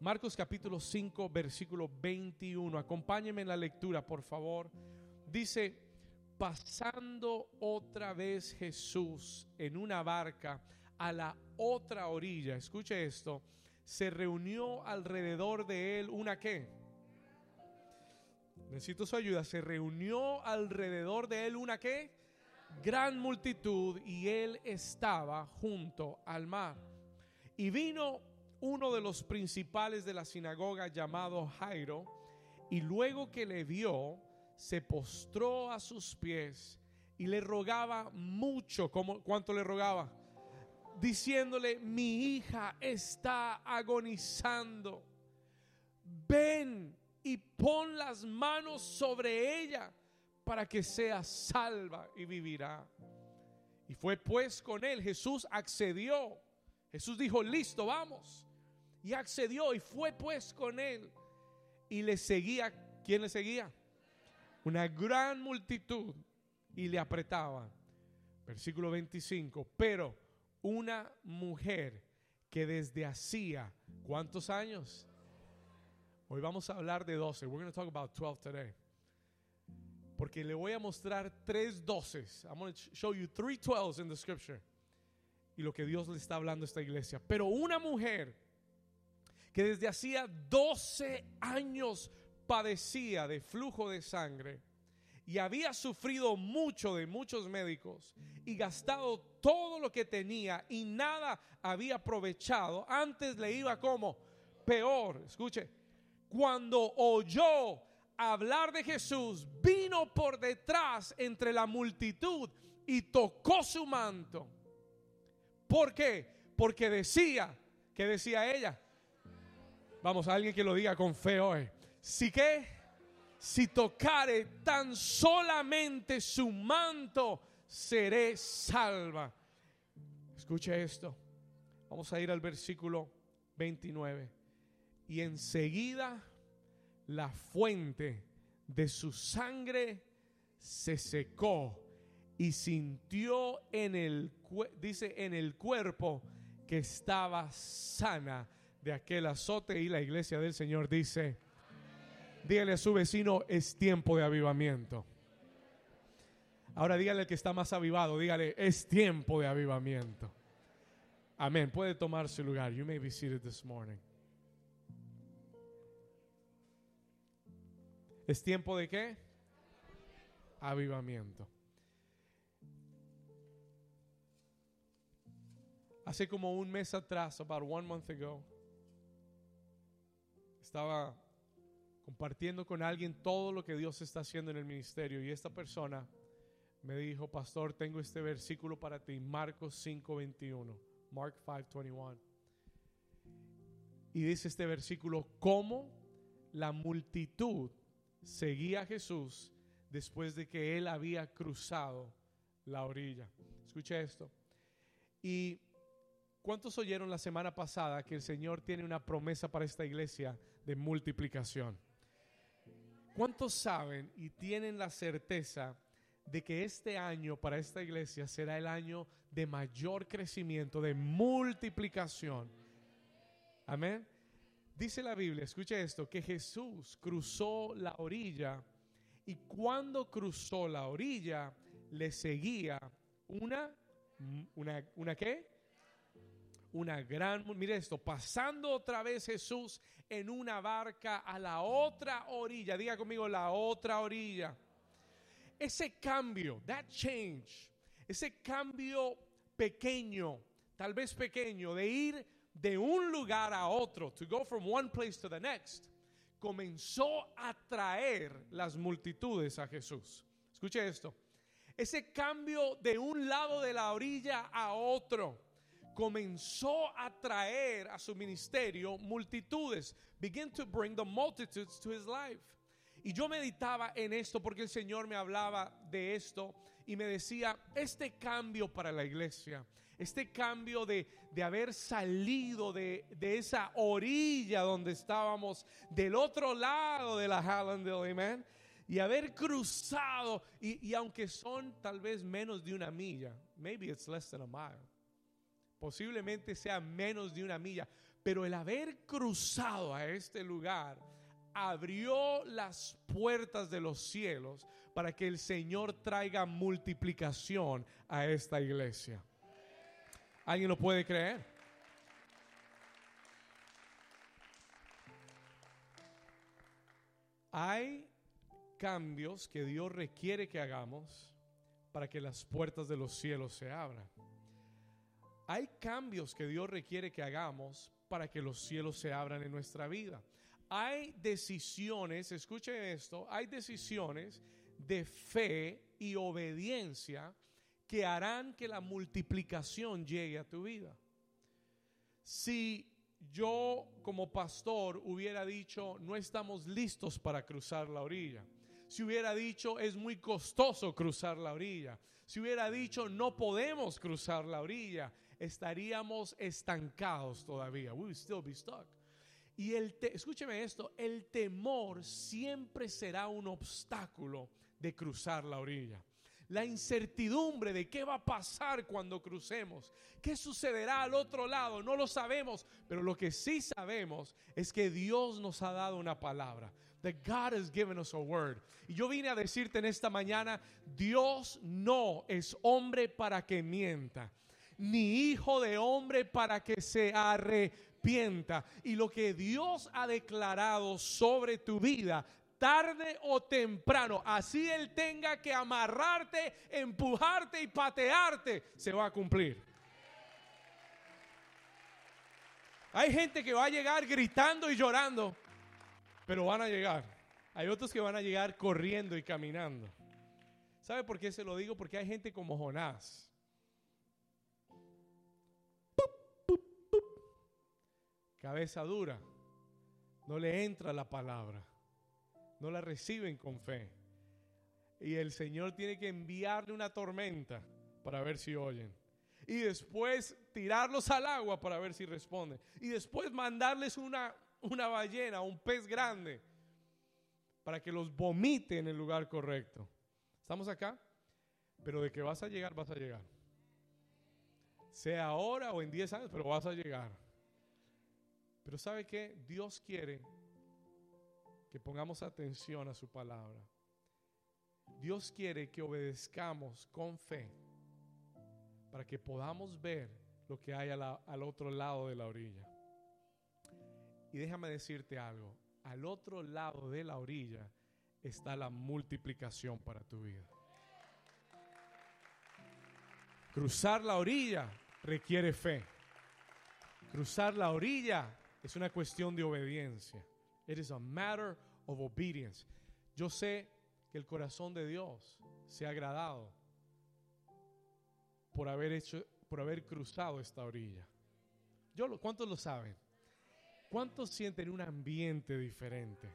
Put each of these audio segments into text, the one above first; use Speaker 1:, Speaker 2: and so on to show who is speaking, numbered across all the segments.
Speaker 1: Marcos capítulo 5, versículo 21. Acompáñenme en la lectura, por favor. Dice, pasando otra vez Jesús en una barca a la otra orilla, escuche esto, se reunió alrededor de él una qué? Necesito su ayuda. Se reunió alrededor de él una qué? Gran multitud y él estaba junto al mar. Y vino uno de los principales de la sinagoga llamado Jairo, y luego que le vio, se postró a sus pies y le rogaba mucho, como cuánto le rogaba, diciéndole, mi hija está agonizando, ven y pon las manos sobre ella para que sea salva y vivirá. Y fue pues con él, Jesús accedió. Jesús dijo, listo, vamos. Y accedió y fue pues con él. Y le seguía, ¿quién le seguía? Una gran multitud y le apretaba. Versículo 25, pero una mujer que desde hacía, ¿cuántos años? Hoy vamos a hablar de 12. We're going to talk about 12 today. Porque le voy a mostrar tres doces. I'm going to show you three 12s in the scripture. Y lo que Dios le está hablando a esta iglesia. Pero una mujer que desde hacía 12 años padecía de flujo de sangre y había sufrido mucho de muchos médicos y gastado todo lo que tenía y nada había aprovechado, antes le iba como peor. Escuche, cuando oyó hablar de Jesús, vino por detrás entre la multitud y tocó su manto. ¿Por qué? Porque decía, ¿qué decía ella? Vamos, alguien que lo diga con fe hoy. Si que, si tocare tan solamente su manto, seré salva. Escuche esto. Vamos a ir al versículo 29. Y enseguida la fuente de su sangre se secó y sintió en el dice en el cuerpo que estaba sana de aquel azote y la iglesia del Señor dice, dígale a su vecino, es tiempo de avivamiento. Ahora dígale al que está más avivado, dígale, es tiempo de avivamiento. Amén. Puede tomar su lugar. You may be seated this morning. ¿Es tiempo de qué? Avivamiento. Hace como un mes atrás, about one month ago, estaba compartiendo con alguien todo lo que Dios está haciendo en el ministerio y esta persona me dijo, pastor, tengo este versículo para ti, Marcos 5:21, Mark 5:21. Y dice este versículo, ¿cómo la multitud seguía a Jesús después de que él había cruzado la orilla? Escucha esto. Y ¿Cuántos oyeron la semana pasada que el Señor tiene una promesa para esta iglesia de multiplicación? ¿Cuántos saben y tienen la certeza de que este año para esta iglesia será el año de mayor crecimiento, de multiplicación? Amén. Dice la Biblia, escuche esto, que Jesús cruzó la orilla y cuando cruzó la orilla le seguía una, una, una qué? Una gran, mire esto, pasando otra vez Jesús en una barca a la otra orilla, diga conmigo la otra orilla. Ese cambio, that change, ese cambio pequeño, tal vez pequeño, de ir de un lugar a otro, to go from one place to the next, comenzó a traer las multitudes a Jesús. Escuche esto. Ese cambio de un lado de la orilla a otro comenzó a traer a su ministerio multitudes. Begin to bring the multitudes to his life. Y yo meditaba en esto porque el Señor me hablaba de esto y me decía, este cambio para la iglesia, este cambio de, de haber salido de, de, esa orilla donde estábamos, del otro lado de la Hallandale, amen, y haber cruzado, y, y aunque son tal vez menos de una milla, maybe it's less than a mile posiblemente sea menos de una milla, Pero el haber cruzado a este lugar abrió las puertas de los cielos para que el Señor traiga multiplicación a esta iglesia. ¿Alguien lo puede creer? Hay cambios que Dios requiere que hagamos para que las puertas de los cielos se abran. Hay cambios que Dios requiere que hagamos para que los cielos se abran en nuestra vida. Hay decisiones, escuche esto, hay decisiones de fe y obediencia que harán que la multiplicación llegue a tu vida. Si yo como pastor hubiera dicho, no estamos listos para cruzar la orilla, si hubiera dicho, es muy costoso cruzar la orilla, si hubiera dicho, no podemos cruzar la orilla, estaríamos estancados todavía. We still be stuck. Y el escúcheme esto, el temor siempre será un obstáculo de cruzar la orilla. La incertidumbre de qué va a pasar cuando crucemos, qué sucederá al otro lado, no lo sabemos, pero lo que sí sabemos es que Dios nos ha dado una palabra. That God has given us a word. Y yo vine a decirte en esta mañana, Dios no es hombre para que mienta ni hijo de hombre para que se arrepienta. Y lo que Dios ha declarado sobre tu vida, tarde o temprano, así Él tenga que amarrarte, empujarte y patearte, se va a cumplir. Hay gente que va a llegar gritando y llorando, pero van a llegar. Hay otros que van a llegar corriendo y caminando. ¿Sabe por qué se lo digo? Porque hay gente como Jonás cabeza dura, no le entra la palabra, no la reciben con fe. Y el Señor tiene que enviarle una tormenta para ver si oyen. Y después tirarlos al agua para ver si responden. Y después mandarles una, una ballena, un pez grande, para que los vomite en el lugar correcto. ¿Estamos acá? Pero de que vas a llegar, vas a llegar. Sea ahora o en 10 años, pero vas a llegar. Pero ¿sabe qué? Dios quiere que pongamos atención a su palabra. Dios quiere que obedezcamos con fe para que podamos ver lo que hay al otro lado de la orilla. Y déjame decirte algo, al otro lado de la orilla está la multiplicación para tu vida. Cruzar la orilla requiere fe. Cruzar la orilla es una cuestión de obediencia. It is a matter of obedience. Yo sé que el corazón de Dios se ha agradado por haber hecho, por haber cruzado esta orilla. Yo ¿Cuántos lo saben? ¿Cuántos sienten un ambiente diferente?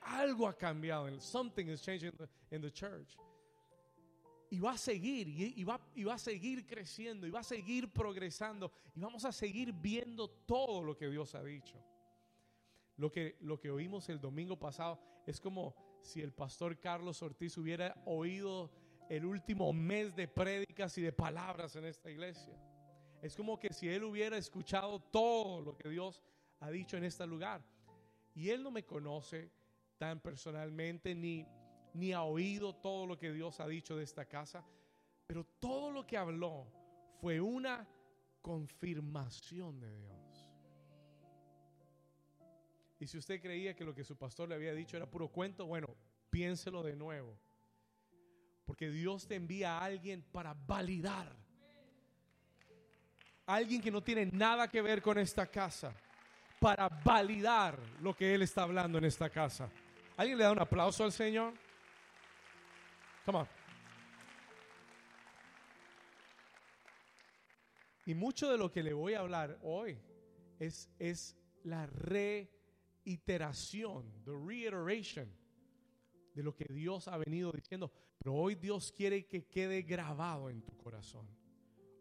Speaker 1: Algo ha cambiado. Something is changing in the, church. Y va a seguir, y, va, y va a seguir creciendo, y va a seguir progresando, y vamos a seguir viendo todo lo que Dios ha dicho. Lo que, lo que oímos el domingo pasado es como si el pastor Carlos Ortiz hubiera oído el último mes de prédicas y de palabras en esta iglesia. Es como que si él hubiera escuchado todo lo que Dios ha dicho en este lugar. Y él no me conoce tan personalmente ni, ni ha oído todo lo que Dios ha dicho de esta casa, pero todo lo que habló fue una confirmación de Dios. Y si usted creía que lo que su pastor le había dicho era puro cuento, bueno, piénselo de nuevo. Porque Dios te envía a alguien para validar. Alguien que no tiene nada que ver con esta casa. Para validar lo que Él está hablando en esta casa. ¿Alguien le da un aplauso al Señor? Come on. Y mucho de lo que le voy a hablar hoy es, es la re iteración, the reiteration de lo que Dios ha venido diciendo. Pero hoy Dios quiere que quede grabado en tu corazón.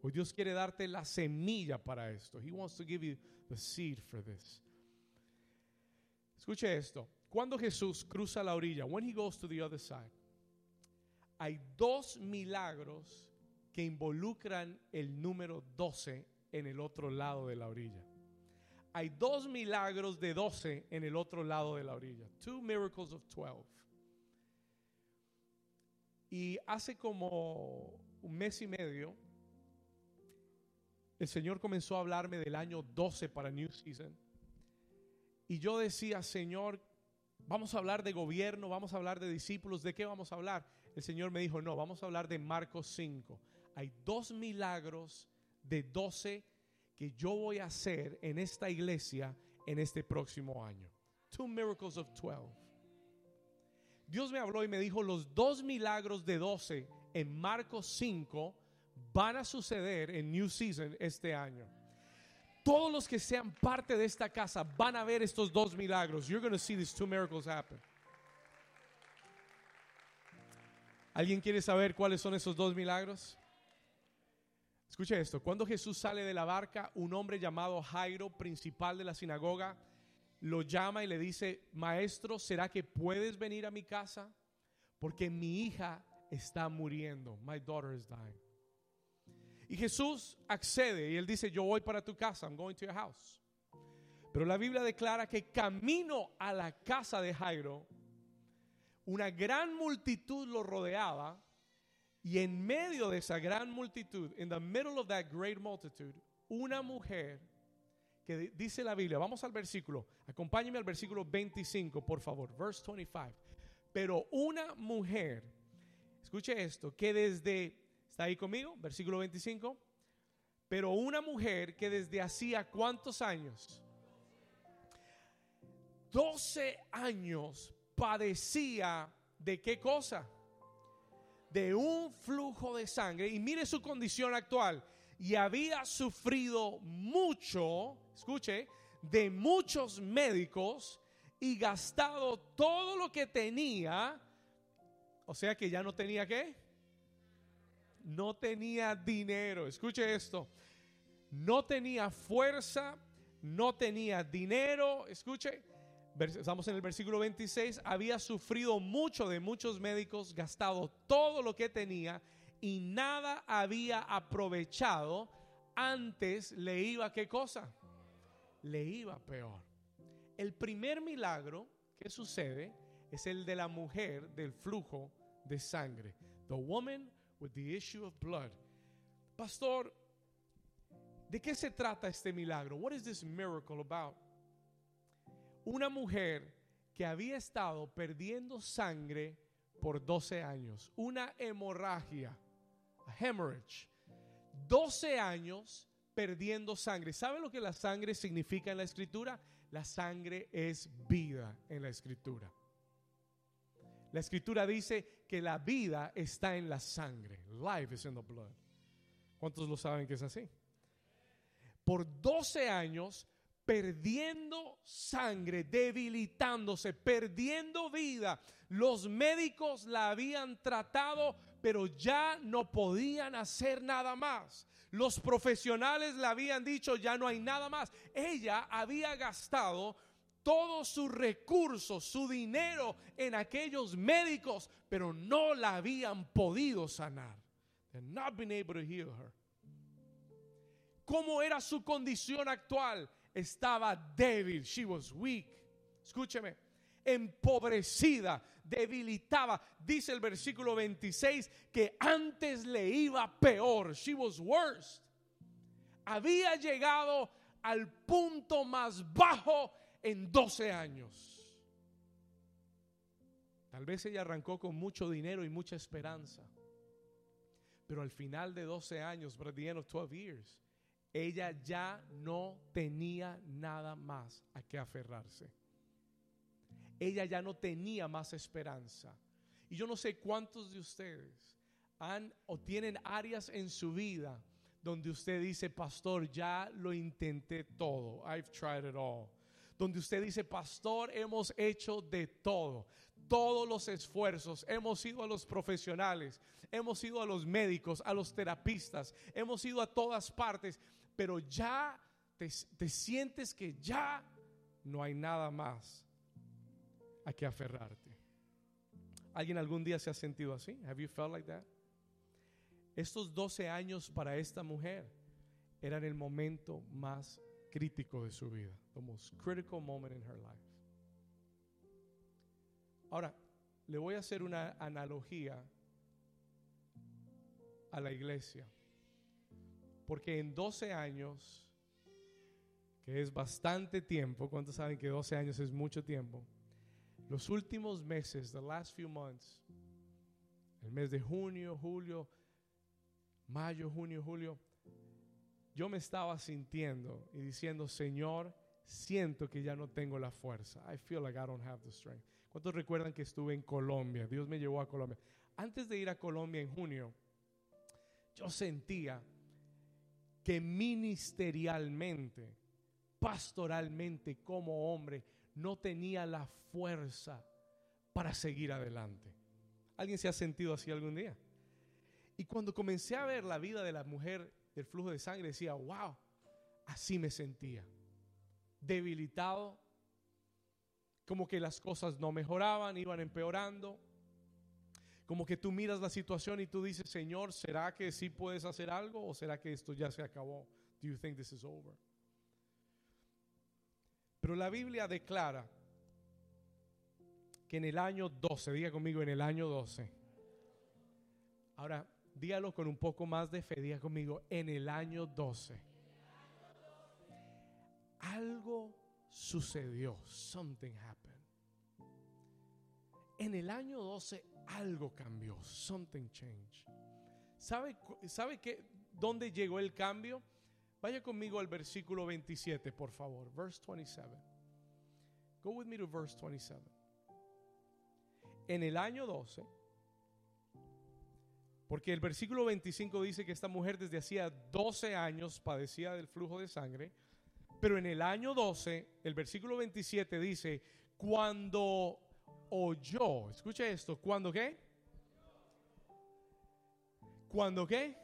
Speaker 1: Hoy Dios quiere darte la semilla para esto. He wants to give you the seed for this. Escuche esto. Cuando Jesús cruza la orilla, when he goes to the other side, hay dos milagros que involucran el número 12 en el otro lado de la orilla hay dos milagros de 12 en el otro lado de la orilla. Two miracles of 12. Y hace como un mes y medio, el Señor comenzó a hablarme del año 12 para New Season. Y yo decía, Señor, vamos a hablar de gobierno, vamos a hablar de discípulos, ¿de qué vamos a hablar? El Señor me dijo, no, vamos a hablar de Marcos 5. Hay dos milagros de 12 que yo voy a hacer en esta iglesia en este próximo año. Two miracles of 12. Dios me habló y me dijo, los dos milagros de 12 en Marcos 5 van a suceder en New Season este año. Todos los que sean parte de esta casa van a ver estos dos milagros. You're going to see these two miracles happen. ¿Alguien quiere saber cuáles son esos dos milagros? Escuche esto, cuando Jesús sale de la barca, un hombre llamado Jairo, principal de la sinagoga, lo llama y le dice, maestro, ¿será que puedes venir a mi casa? Porque mi hija está muriendo. My daughter is dying. Y Jesús accede y él dice, yo voy para tu casa, I'm going to your house. Pero la Biblia declara que camino a la casa de Jairo, una gran multitud lo rodeaba y en medio de esa gran multitud, in the middle of that great multitude, una mujer que dice la Biblia, vamos al versículo, acompáñeme al versículo 25, por favor, verse 25. Pero una mujer, escuche esto, que desde, ¿está ahí conmigo? Versículo 25. Pero una mujer que desde hacía cuántos años? 12 años padecía de qué cosa? De un flujo de sangre. Y mire su condición actual. Y había sufrido mucho, escuche, de muchos médicos y gastado todo lo que tenía, o sea que ya no tenía qué, no tenía dinero, escuche esto, no tenía fuerza, no tenía dinero, escuche, estamos en el versículo 26, había sufrido mucho de muchos médicos, gastado todo lo que tenía y nada había aprovechado, antes le iba qué cosa? Le iba peor. El primer milagro que sucede es el de la mujer del flujo de sangre. The woman with the issue of blood. Pastor, ¿de qué se trata este milagro? What is this miracle about? Una mujer que había estado perdiendo sangre por 12 años, una hemorragia hemorrhage. 12 años perdiendo sangre. ¿Sabe lo que la sangre significa en la escritura? La sangre es vida en la escritura. La escritura dice que la vida está en la sangre. Life is in the blood. ¿Cuántos lo saben que es así? Por 12 años perdiendo sangre, debilitándose, perdiendo vida. Los médicos la habían tratado pero ya no podían hacer nada más. Los profesionales le habían dicho, ya no hay nada más. Ella había gastado todos sus recursos, su dinero en aquellos médicos, pero no la habían podido sanar. not been able to heal her. ¿Cómo era su condición actual? Estaba débil. She was weak. Escúcheme empobrecida, debilitaba. Dice el versículo 26 que antes le iba peor. She was worse. Había llegado al punto más bajo en 12 años. Tal vez ella arrancó con mucho dinero y mucha esperanza. Pero al final de 12 años, by the end of 12 years, ella ya no tenía nada más a que aferrarse ella ya no tenía más esperanza. Y yo no sé cuántos de ustedes han o tienen áreas en su vida donde usted dice, pastor, ya lo intenté todo. I've tried it all. Donde usted dice, pastor, hemos hecho de todo. Todos los esfuerzos. Hemos ido a los profesionales. Hemos ido a los médicos, a los terapistas. Hemos ido a todas partes. Pero ya te, te sientes que ya no hay nada más a que aferrarte. ¿Alguien algún día se ha sentido así? Have you felt like that? Estos 12 años para esta mujer eran el momento más crítico de su vida. The most critical moment in her life. Ahora, le voy a hacer una analogía a la iglesia. Porque en 12 años, que es bastante tiempo, ¿cuántos saben que 12 años es mucho tiempo? Los últimos meses, the last few months, el mes de junio, julio, mayo, junio, julio, yo me estaba sintiendo y diciendo, Señor, siento que ya no tengo la fuerza. I feel like I don't have the strength. ¿Cuántos recuerdan que estuve en Colombia? Dios me llevó a Colombia. Antes de ir a Colombia en junio, yo sentía que ministerialmente, pastoralmente, como hombre, no tenía la fuerza para seguir adelante. ¿Alguien se ha sentido así algún día? Y cuando comencé a ver la vida de la mujer del flujo de sangre, decía, wow, así me sentía. Debilitado, como que las cosas no mejoraban, iban empeorando. Como que tú miras la situación y tú dices, Señor, ¿será que sí puedes hacer algo o será que esto ya se acabó? Do you think this is over? Pero la Biblia declara que en el año 12, diga conmigo, en el año 12. Ahora, dígalo con un poco más de fe, diga conmigo, en el año 12. Algo sucedió. Something happened. En el año 12 algo cambió. Something changed. ¿Sabe, qué, dónde llegó el cambio? Vaya conmigo al versículo 27, por favor. Verse 27. Go with me to verse 27. En el año 12, porque el versículo 25 dice que esta mujer desde hacía 12 años padecía del flujo de sangre, pero en el año 12, el versículo 27 dice, cuando oyó, escuche esto, ¿cuándo qué? ¿Cuándo qué?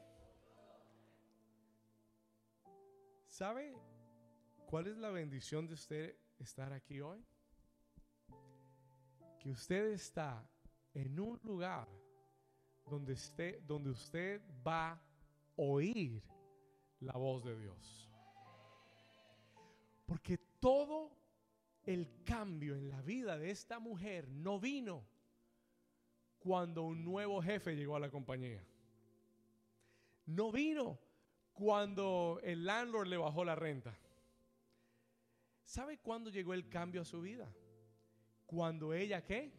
Speaker 1: ¿Sabe cuál es la bendición de usted estar aquí hoy? Que usted está en un lugar donde, esté, donde usted va a oír la voz de Dios. Porque todo el cambio en la vida de esta mujer no vino cuando un nuevo jefe llegó a la compañía. No vino cuando el landlord le bajó la renta. ¿Sabe cuándo llegó el cambio a su vida? Cuando ella qué?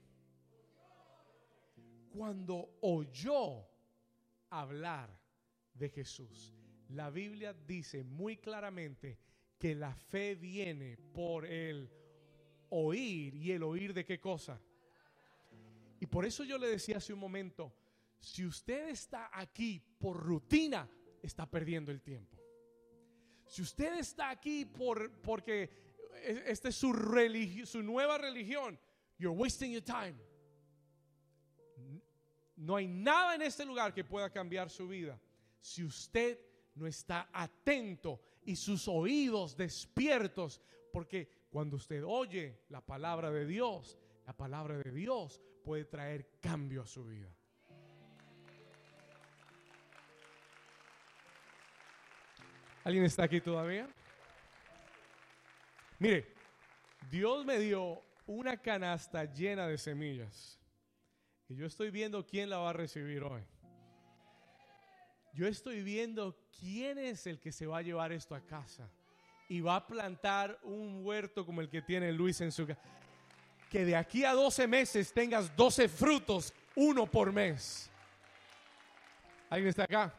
Speaker 1: Cuando oyó hablar de Jesús. La Biblia dice muy claramente que la fe viene por el oír y el oír de qué cosa. Y por eso yo le decía hace un momento, si usted está aquí por rutina, está perdiendo el tiempo. Si usted está aquí por, porque esta es su, su nueva religión, you're wasting your time. No hay nada en este lugar que pueda cambiar su vida si usted no está atento y sus oídos despiertos, porque cuando usted oye la palabra de Dios, la palabra de Dios puede traer cambio a su vida. ¿Alguien está aquí todavía? Mire, Dios me dio una canasta llena de semillas. Y yo estoy viendo quién la va a recibir hoy. Yo estoy viendo quién es el que se va a llevar esto a casa y va a plantar un huerto como el que tiene Luis en su casa. Que de aquí a 12 meses tengas 12 frutos, uno por mes. ¿Alguien está acá?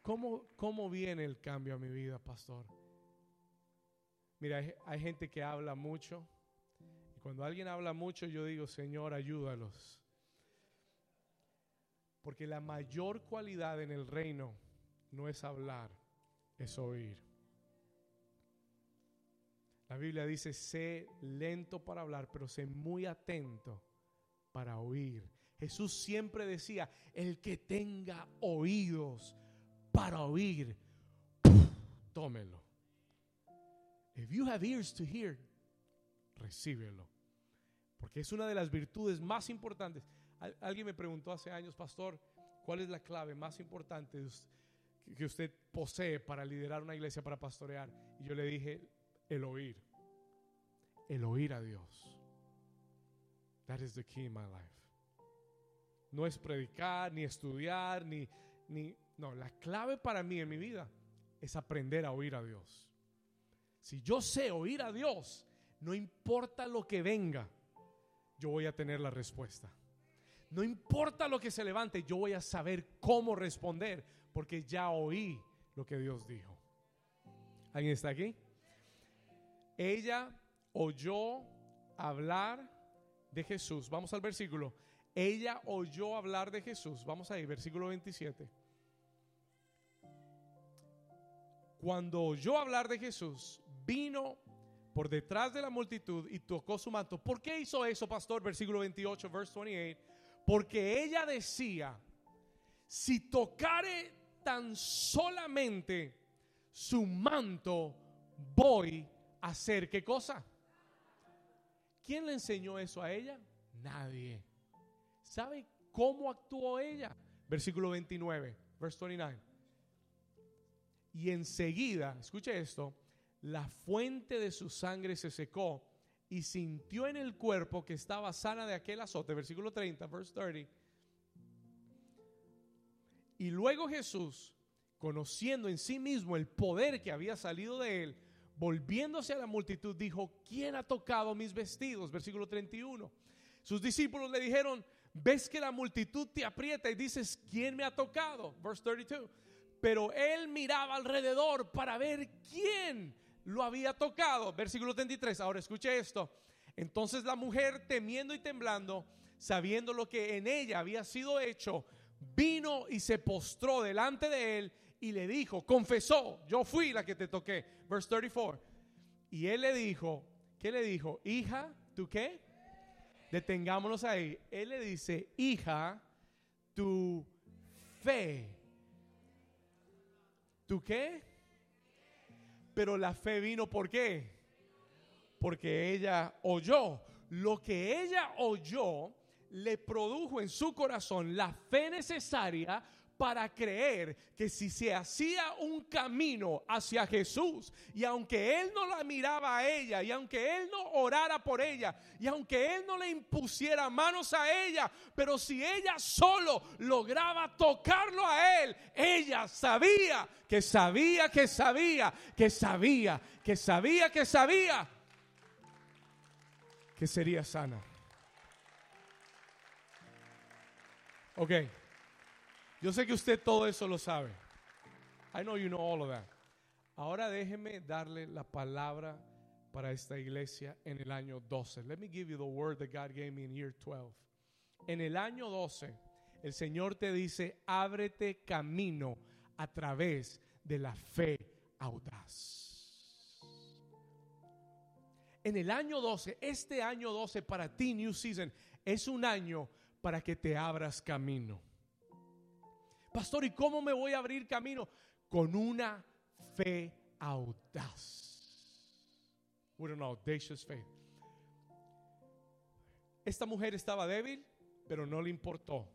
Speaker 1: ¿Cómo, ¿Cómo viene el cambio a mi vida, pastor? Mira, hay, hay gente que habla mucho. Y cuando alguien habla mucho, yo digo, Señor, ayúdalos. Porque la mayor cualidad en el reino no es hablar, es oír. La Biblia dice, sé lento para hablar, pero sé muy atento para oír. Jesús siempre decía, el que tenga oídos para oír, tómelo. If you have ears to hear, recíbelo. Porque es una de las virtudes más importantes. Alguien me preguntó hace años, pastor, ¿cuál es la clave más importante que usted posee para liderar una iglesia, para pastorear? Y yo le dije, el oír. El oír a Dios. That is the key in my life. No es predicar, ni estudiar, ni, ni... No, la clave para mí en mi vida es aprender a oír a Dios. Si yo sé oír a Dios, no importa lo que venga, yo voy a tener la respuesta. No importa lo que se levante, yo voy a saber cómo responder porque ya oí lo que Dios dijo. ¿Alguien está aquí? Ella oyó hablar de Jesús. Vamos al versículo. Ella oyó hablar de Jesús. Vamos ahí, versículo 27. Cuando oyó hablar de Jesús, vino por detrás de la multitud y tocó su manto. ¿Por qué hizo eso, pastor? Versículo 28, verse 28. Porque ella decía, si tocare tan solamente su manto, voy a hacer qué cosa. ¿Quién le enseñó eso a ella? Nadie. ¿Sabe cómo actuó ella? Versículo 29, verse 29. Y enseguida, escuche esto, la fuente de su sangre se secó y sintió en el cuerpo que estaba sana de aquel azote. Versículo 30, verse 30. Y luego Jesús, conociendo en sí mismo el poder que había salido de él, volviéndose a la multitud, dijo, ¿quién ha tocado mis vestidos? Versículo 31. Sus discípulos le dijeron, ves que la multitud te aprieta y dices, ¿quién me ha tocado? Verse 32. Pero él miraba alrededor para ver quién lo había tocado. Versículo 33. Ahora escuche esto. Entonces la mujer, temiendo y temblando, sabiendo lo que en ella había sido hecho, vino y se postró delante de él y le dijo, confesó, yo fui la que te toqué. Verse 34. Y él le dijo, ¿qué le dijo? Hija, ¿tú qué? Detengámonos ahí. Él le dice, hija, tu fe ¿Tú qué? Pero la fe vino por qué? Porque ella oyó. Lo que ella oyó le produjo en su corazón la fe necesaria para creer que si se hacía un camino hacia Jesús y aunque él no la miraba a ella y aunque él no orara por ella y aunque él no le impusiera manos a ella, pero si ella solo lograba tocarlo a él, ella sabía que sabía que sabía que sabía que sabía que sabía que sería sana. Ok. Yo sé que usted todo eso lo sabe. I know you know all of that. Ahora déjeme darle la palabra para esta iglesia en el año 12. Let me give you the word that God gave me in year 12. En el año 12, el Señor te dice, ábrete camino a través de la fe audaz. En el año 12, este año 12 para ti, New Season, es un año para que te abras camino. Pastor, ¿y cómo me voy a abrir camino? Con una fe audaz. With an audacious faith. Esta mujer estaba débil, pero no le importó.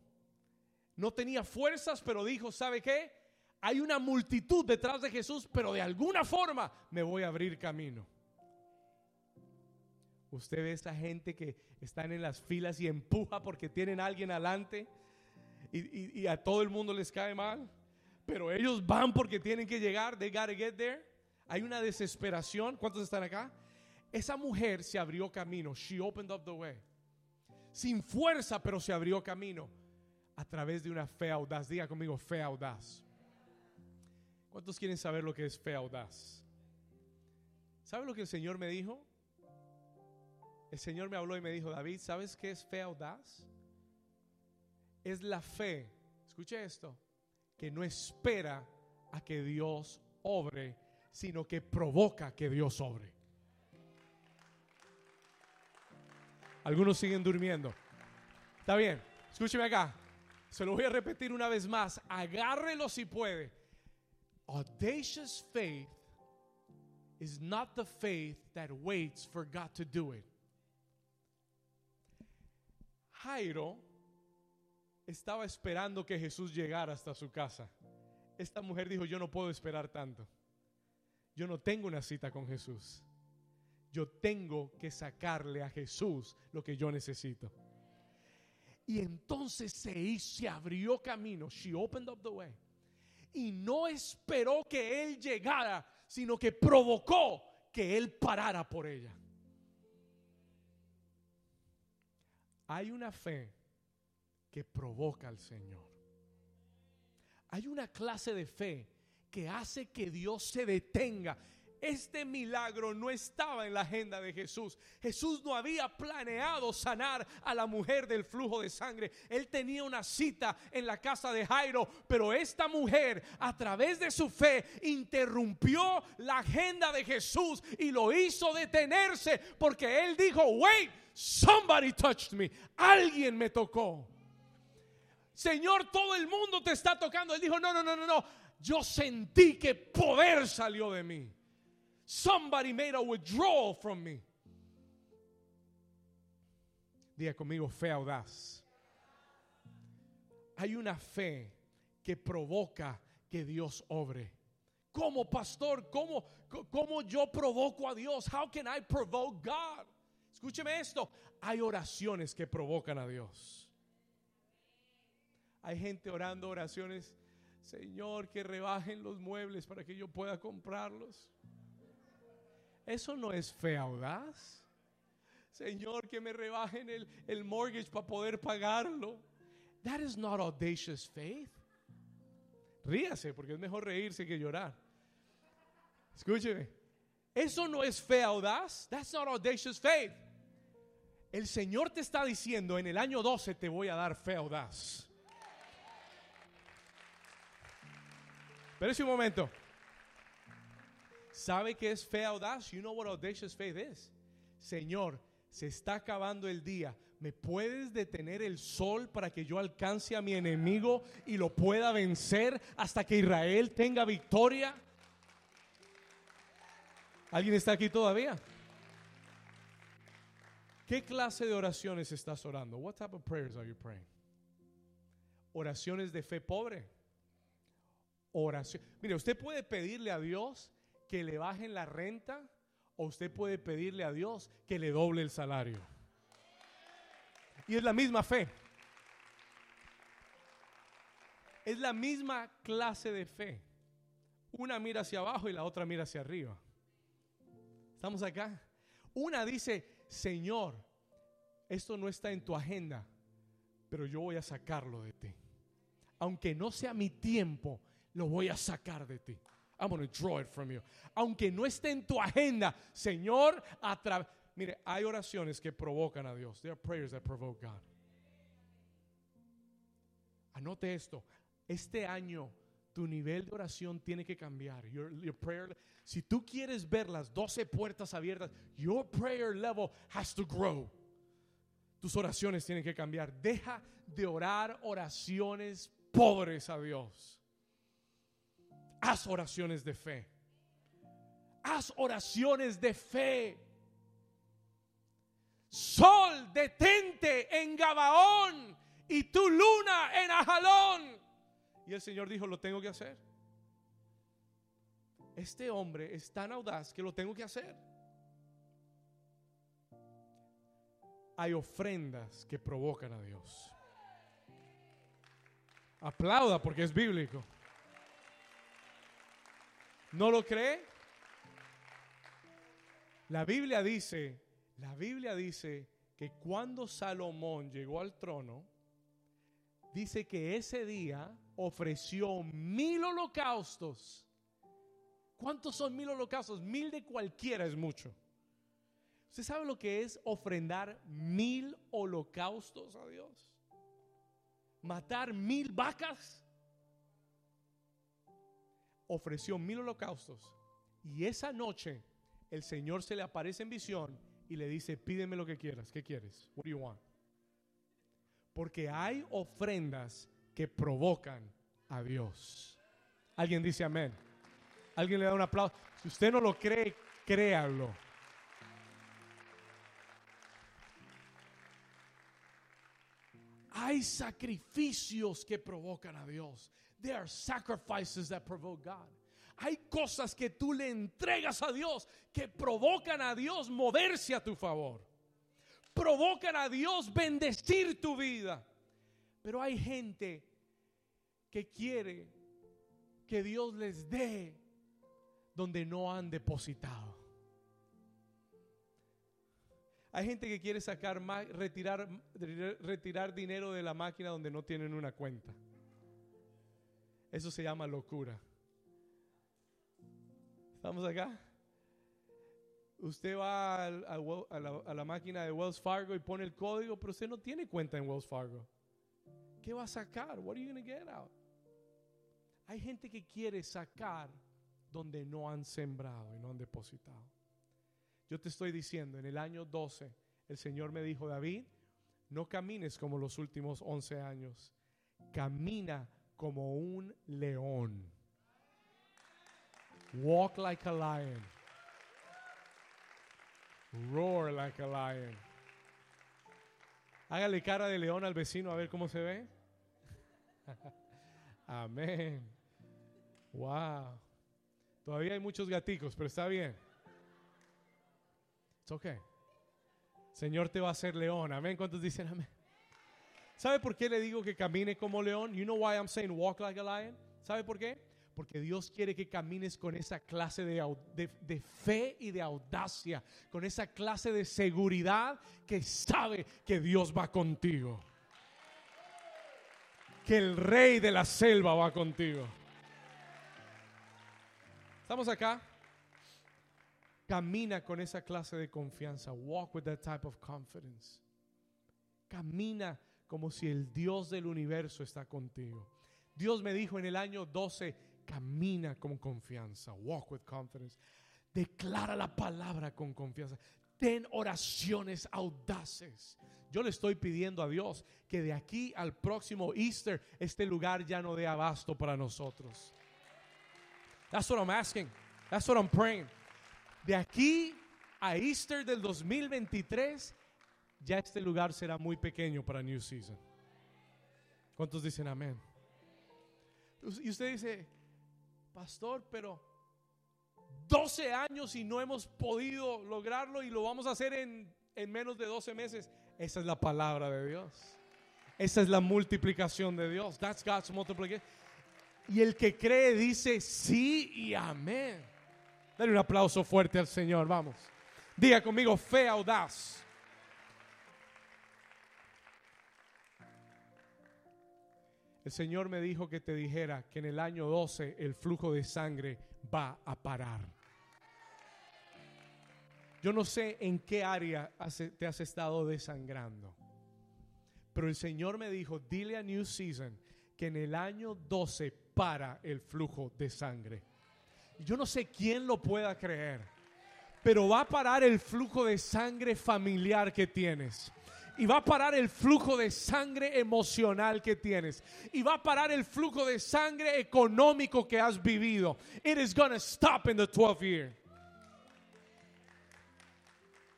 Speaker 1: No tenía fuerzas, pero dijo, ¿sabe qué? Hay una multitud detrás de Jesús, pero de alguna forma me voy a abrir camino. Usted ve esa gente que están en las filas y empuja porque tienen a alguien adelante y, a todo el mundo les cae mal, pero ellos van porque tienen que llegar, they gotta get there. Hay una desesperación. ¿Cuántos están acá? Esa mujer se abrió camino. She opened up the way. Sin fuerza, pero se abrió camino a través de una fe audaz. Diga conmigo, fe audaz. ¿Cuántos quieren saber lo que es fe audaz? ¿Sabe lo que el Señor me dijo? El Señor me habló y me dijo, David, ¿sabes qué es fe audaz? es la fe, escuche esto, que no espera a que Dios obre, sino que provoca que Dios obre. Algunos siguen durmiendo. Está bien, escúcheme acá. Se lo voy a repetir una vez más. Agárrelo si puede. Audacious faith is not the faith that waits for God to do it. Jairo estaba esperando que Jesús llegara hasta su casa. esta mujer dijo, yo no puedo esperar tanto. Yo no tengo una cita con Jesús. Yo tengo que sacarle a Jesús lo que yo necesito. Y entonces se hizo, abrió camino. She opened up the way. Y no esperó que él llegara, sino que provocó que él parara por ella. Hay una fe que provoca al Señor. Hay una clase de fe que hace que Dios se detenga. Este milagro no estaba en la agenda de Jesús. Jesús no había planeado sanar a la mujer del flujo de sangre. Él tenía una cita en la casa de Jairo, pero esta mujer a través de su fe interrumpió la agenda de Jesús y lo hizo detenerse porque él dijo, wait, somebody touched me. Alguien me tocó. Señor, todo el mundo te está tocando. Él dijo, no, no, no, no, no. Yo sentí que poder salió de mí. Somebody made a withdrawal from me. Diga conmigo, fe audaz. Hay una fe que provoca que Dios obre. Como pastor, ¿cómo, ¿cómo yo provoco a Dios? How can I provoke God? Escúcheme esto. Hay oraciones que provocan a Dios. Hay gente orando oraciones, Señor, que rebajen los muebles para que yo pueda comprarlos. Eso no es fe audaz. Señor, que me rebajen el, el mortgage para poder pagarlo. That is not audacious faith. Ríase, porque es mejor reírse que llorar. Escúcheme. Eso no es fe audaz. That's not audacious faith. El Señor te está diciendo, en el año 12 te voy a dar fe audaz. Pero un momento. ¿Sabe qué es fe audaz? You know what audacious faith is. Señor, se está acabando el día. ¿Me puedes detener el sol para que yo alcance a mi enemigo y lo pueda vencer hasta que Israel tenga victoria? ¿Alguien está aquí todavía? ¿Qué clase de oraciones estás orando? What type of prayers are you praying? Oraciones de fe pobre oración. Mire, usted puede pedirle a Dios que le bajen la renta o usted puede pedirle a Dios que le doble el salario. Y es la misma fe. Es la misma clase de fe. Una mira hacia abajo y la otra mira hacia arriba. ¿Estamos acá? Una dice, Señor, esto no está en tu agenda, pero yo voy a sacarlo de ti. Aunque no sea mi tiempo, lo voy a sacar de ti. I'm going to draw it from you. Aunque no esté en tu agenda, Señor, a. Mire, hay oraciones que provocan a Dios. There are prayers that provoke God. Anote esto. Este año tu nivel de oración tiene que cambiar. Your, your prayer, si tú quieres ver las 12 puertas abiertas, your prayer level has to grow. Tus oraciones tienen que cambiar. Deja de orar oraciones pobres a Dios. Haz oraciones de fe. Haz oraciones de fe. Sol, detente en Gabaón y tu luna en Ajalón. Y el Señor dijo, lo tengo que hacer. Este hombre es tan audaz que lo tengo que hacer. Hay ofrendas que provocan a Dios. Aplauda porque es bíblico. ¿No lo cree? La Biblia dice, la Biblia dice que cuando Salomón llegó al trono, dice que ese día ofreció mil holocaustos. ¿Cuántos son mil holocaustos? Mil de cualquiera es mucho. ¿Usted sabe lo que es ofrendar mil holocaustos a Dios? Matar mil vacas ofreció mil holocaustos y esa noche el Señor se le aparece en visión y le dice, pídeme lo que quieras. ¿Qué quieres? What do you want? Porque hay ofrendas que provocan a Dios. Alguien dice amén. Alguien le da un aplauso. Si usted no lo cree, créalo. Hay sacrificios que provocan a Dios. There are sacrifices that provoke God. Hay cosas que tú le entregas a Dios que provocan a Dios moverse a tu favor. Provocan a Dios bendecir tu vida. Pero hay gente que quiere que Dios les dé donde no han depositado. Hay gente que quiere sacar retirar, retirar dinero de la máquina donde no tienen una cuenta. Eso se llama locura. ¿Estamos acá? Usted va a, la, máquina de Wells Fargo y pone el código, pero usted no tiene cuenta en Wells Fargo. ¿Qué va a sacar? What are you going to get out? Hay gente que quiere sacar donde no han sembrado y no han depositado. Yo te estoy diciendo, en el año 12, el Señor me dijo, David, no camines como los últimos 11 años, camina como un león. Walk like a lion. Roar like a lion. Hágale cara de león al vecino a ver cómo se ve. Amén. Wow. Todavía hay muchos gaticos, pero está bien. It's okay. Señor te va a hacer león. Amén. ¿Cuántos dicen amén? ¿Sabe por qué le digo que camine como león? You know why I'm saying walk like a lion? ¿Sabe por qué? Porque Dios quiere que camines con esa clase de, de, fe y de audacia, con esa clase de seguridad que sabe que Dios va contigo. Que el rey de la selva va contigo. ¿Estamos acá? Camina con esa clase de confianza. Walk with that type of confidence. Camina como si el Dios del universo está contigo. Dios me dijo en el año 12, camina con confianza. Walk with confidence. Declara la palabra con confianza. Ten oraciones audaces. Yo le estoy pidiendo a Dios que de aquí al próximo Easter este lugar ya no dé abasto para nosotros. That's what I'm asking. That's what I'm praying. De aquí a Easter del 2023, ya este lugar será muy pequeño para New Season. ¿Cuántos dicen amén? Y usted dice, pastor, pero 12 años y no hemos podido lograrlo y lo vamos a hacer en, en menos de 12 meses. Esa es la palabra de Dios. Esa es la multiplicación de Dios. That's God's multiplication. Y el que cree dice sí y amén. Dale un aplauso fuerte al Señor, vamos. Diga conmigo, fe audaz. El Señor me dijo que te dijera que en el año 12 el flujo de sangre va a parar. Yo no sé en qué área te has estado desangrando, pero el Señor me dijo, dile a New Season que en el año 12 para el flujo de sangre. Yo no sé quién lo pueda creer, pero va a parar el flujo de sangre familiar que tienes. Y va a parar el flujo de sangre emocional que tienes. Y va a parar el flujo de sangre económico que has vivido. It is to stop in the 12th year.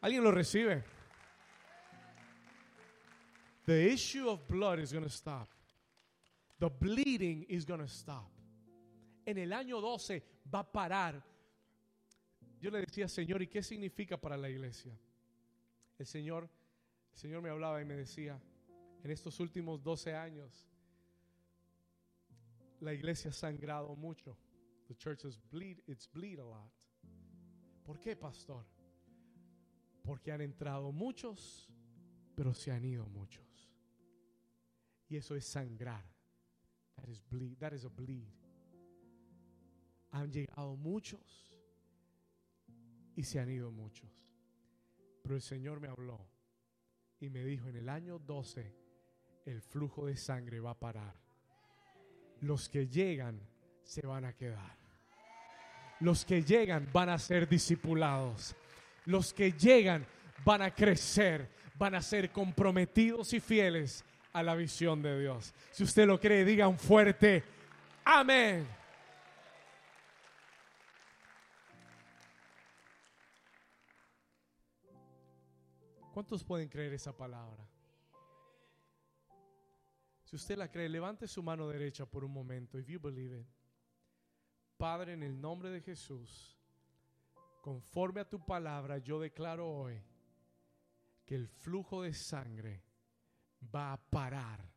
Speaker 1: ¿Alguien lo recibe? The issue of blood is to stop. The bleeding is to stop. En el año 12 va a parar. Yo le decía, Señor, ¿y qué significa para la iglesia? El Señor, el Señor me hablaba y me decía, en estos últimos 12 años, la iglesia ha sangrado mucho. The church has bleed, it's bleed a lot. ¿Por qué, pastor? Porque han entrado muchos, pero se han ido muchos. Y eso es sangrar. That is bleed. That is a bleed. Han llegado muchos y se han ido muchos. Pero el Señor me habló y me dijo, en el año 12 el flujo de sangre va a parar. Los que llegan se van a quedar. Los que llegan van a ser discipulados. Los que llegan van a crecer, van a ser comprometidos y fieles a la visión de Dios. Si usted lo cree, diga un fuerte amén. ¿Cuántos pueden creer esa palabra? Si usted la cree, levante su mano derecha por un momento. If you believe it. Padre, en el nombre de Jesús, conforme a tu palabra, yo declaro hoy que el flujo de sangre va a parar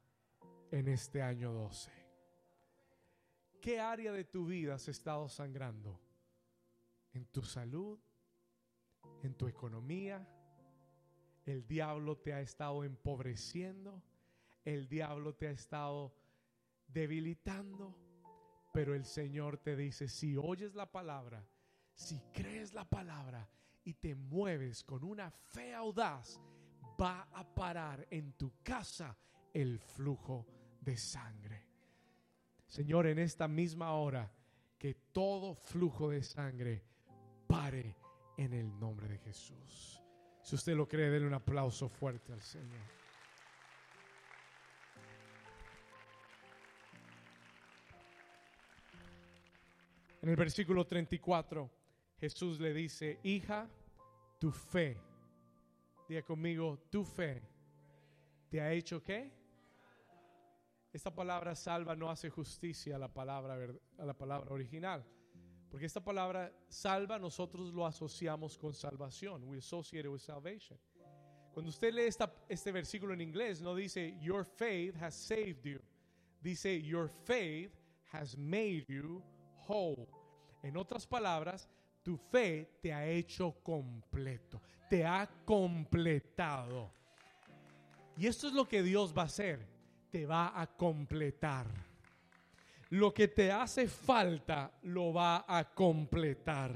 Speaker 1: en este año 12. ¿Qué área de tu vida has estado sangrando? ¿En tu salud? ¿En tu economía? El diablo te ha estado empobreciendo. El diablo te ha estado debilitando. Pero el Señor te dice, si oyes la palabra, si crees la palabra y te mueves con una fe audaz, va a parar en tu casa el flujo de sangre. Señor, en esta misma hora, que todo flujo de sangre pare en el nombre de Jesús. Si usted lo cree, denle un aplauso fuerte al Señor. En el versículo 34, Jesús le dice, hija, tu fe, diga conmigo, tu fe, ¿te ha hecho qué? Esta palabra salva no hace justicia a la palabra, a la palabra original. Porque esta palabra salva nosotros lo asociamos con salvación. We associate it with salvation. Cuando usted lee este versículo en inglés, no dice your faith has saved you. Dice your faith has made you whole. En otras palabras, tu fe te ha hecho completo, te ha completado. Y esto es lo que Dios va a hacer, te va a completar. Lo que te hace falta lo va a completar.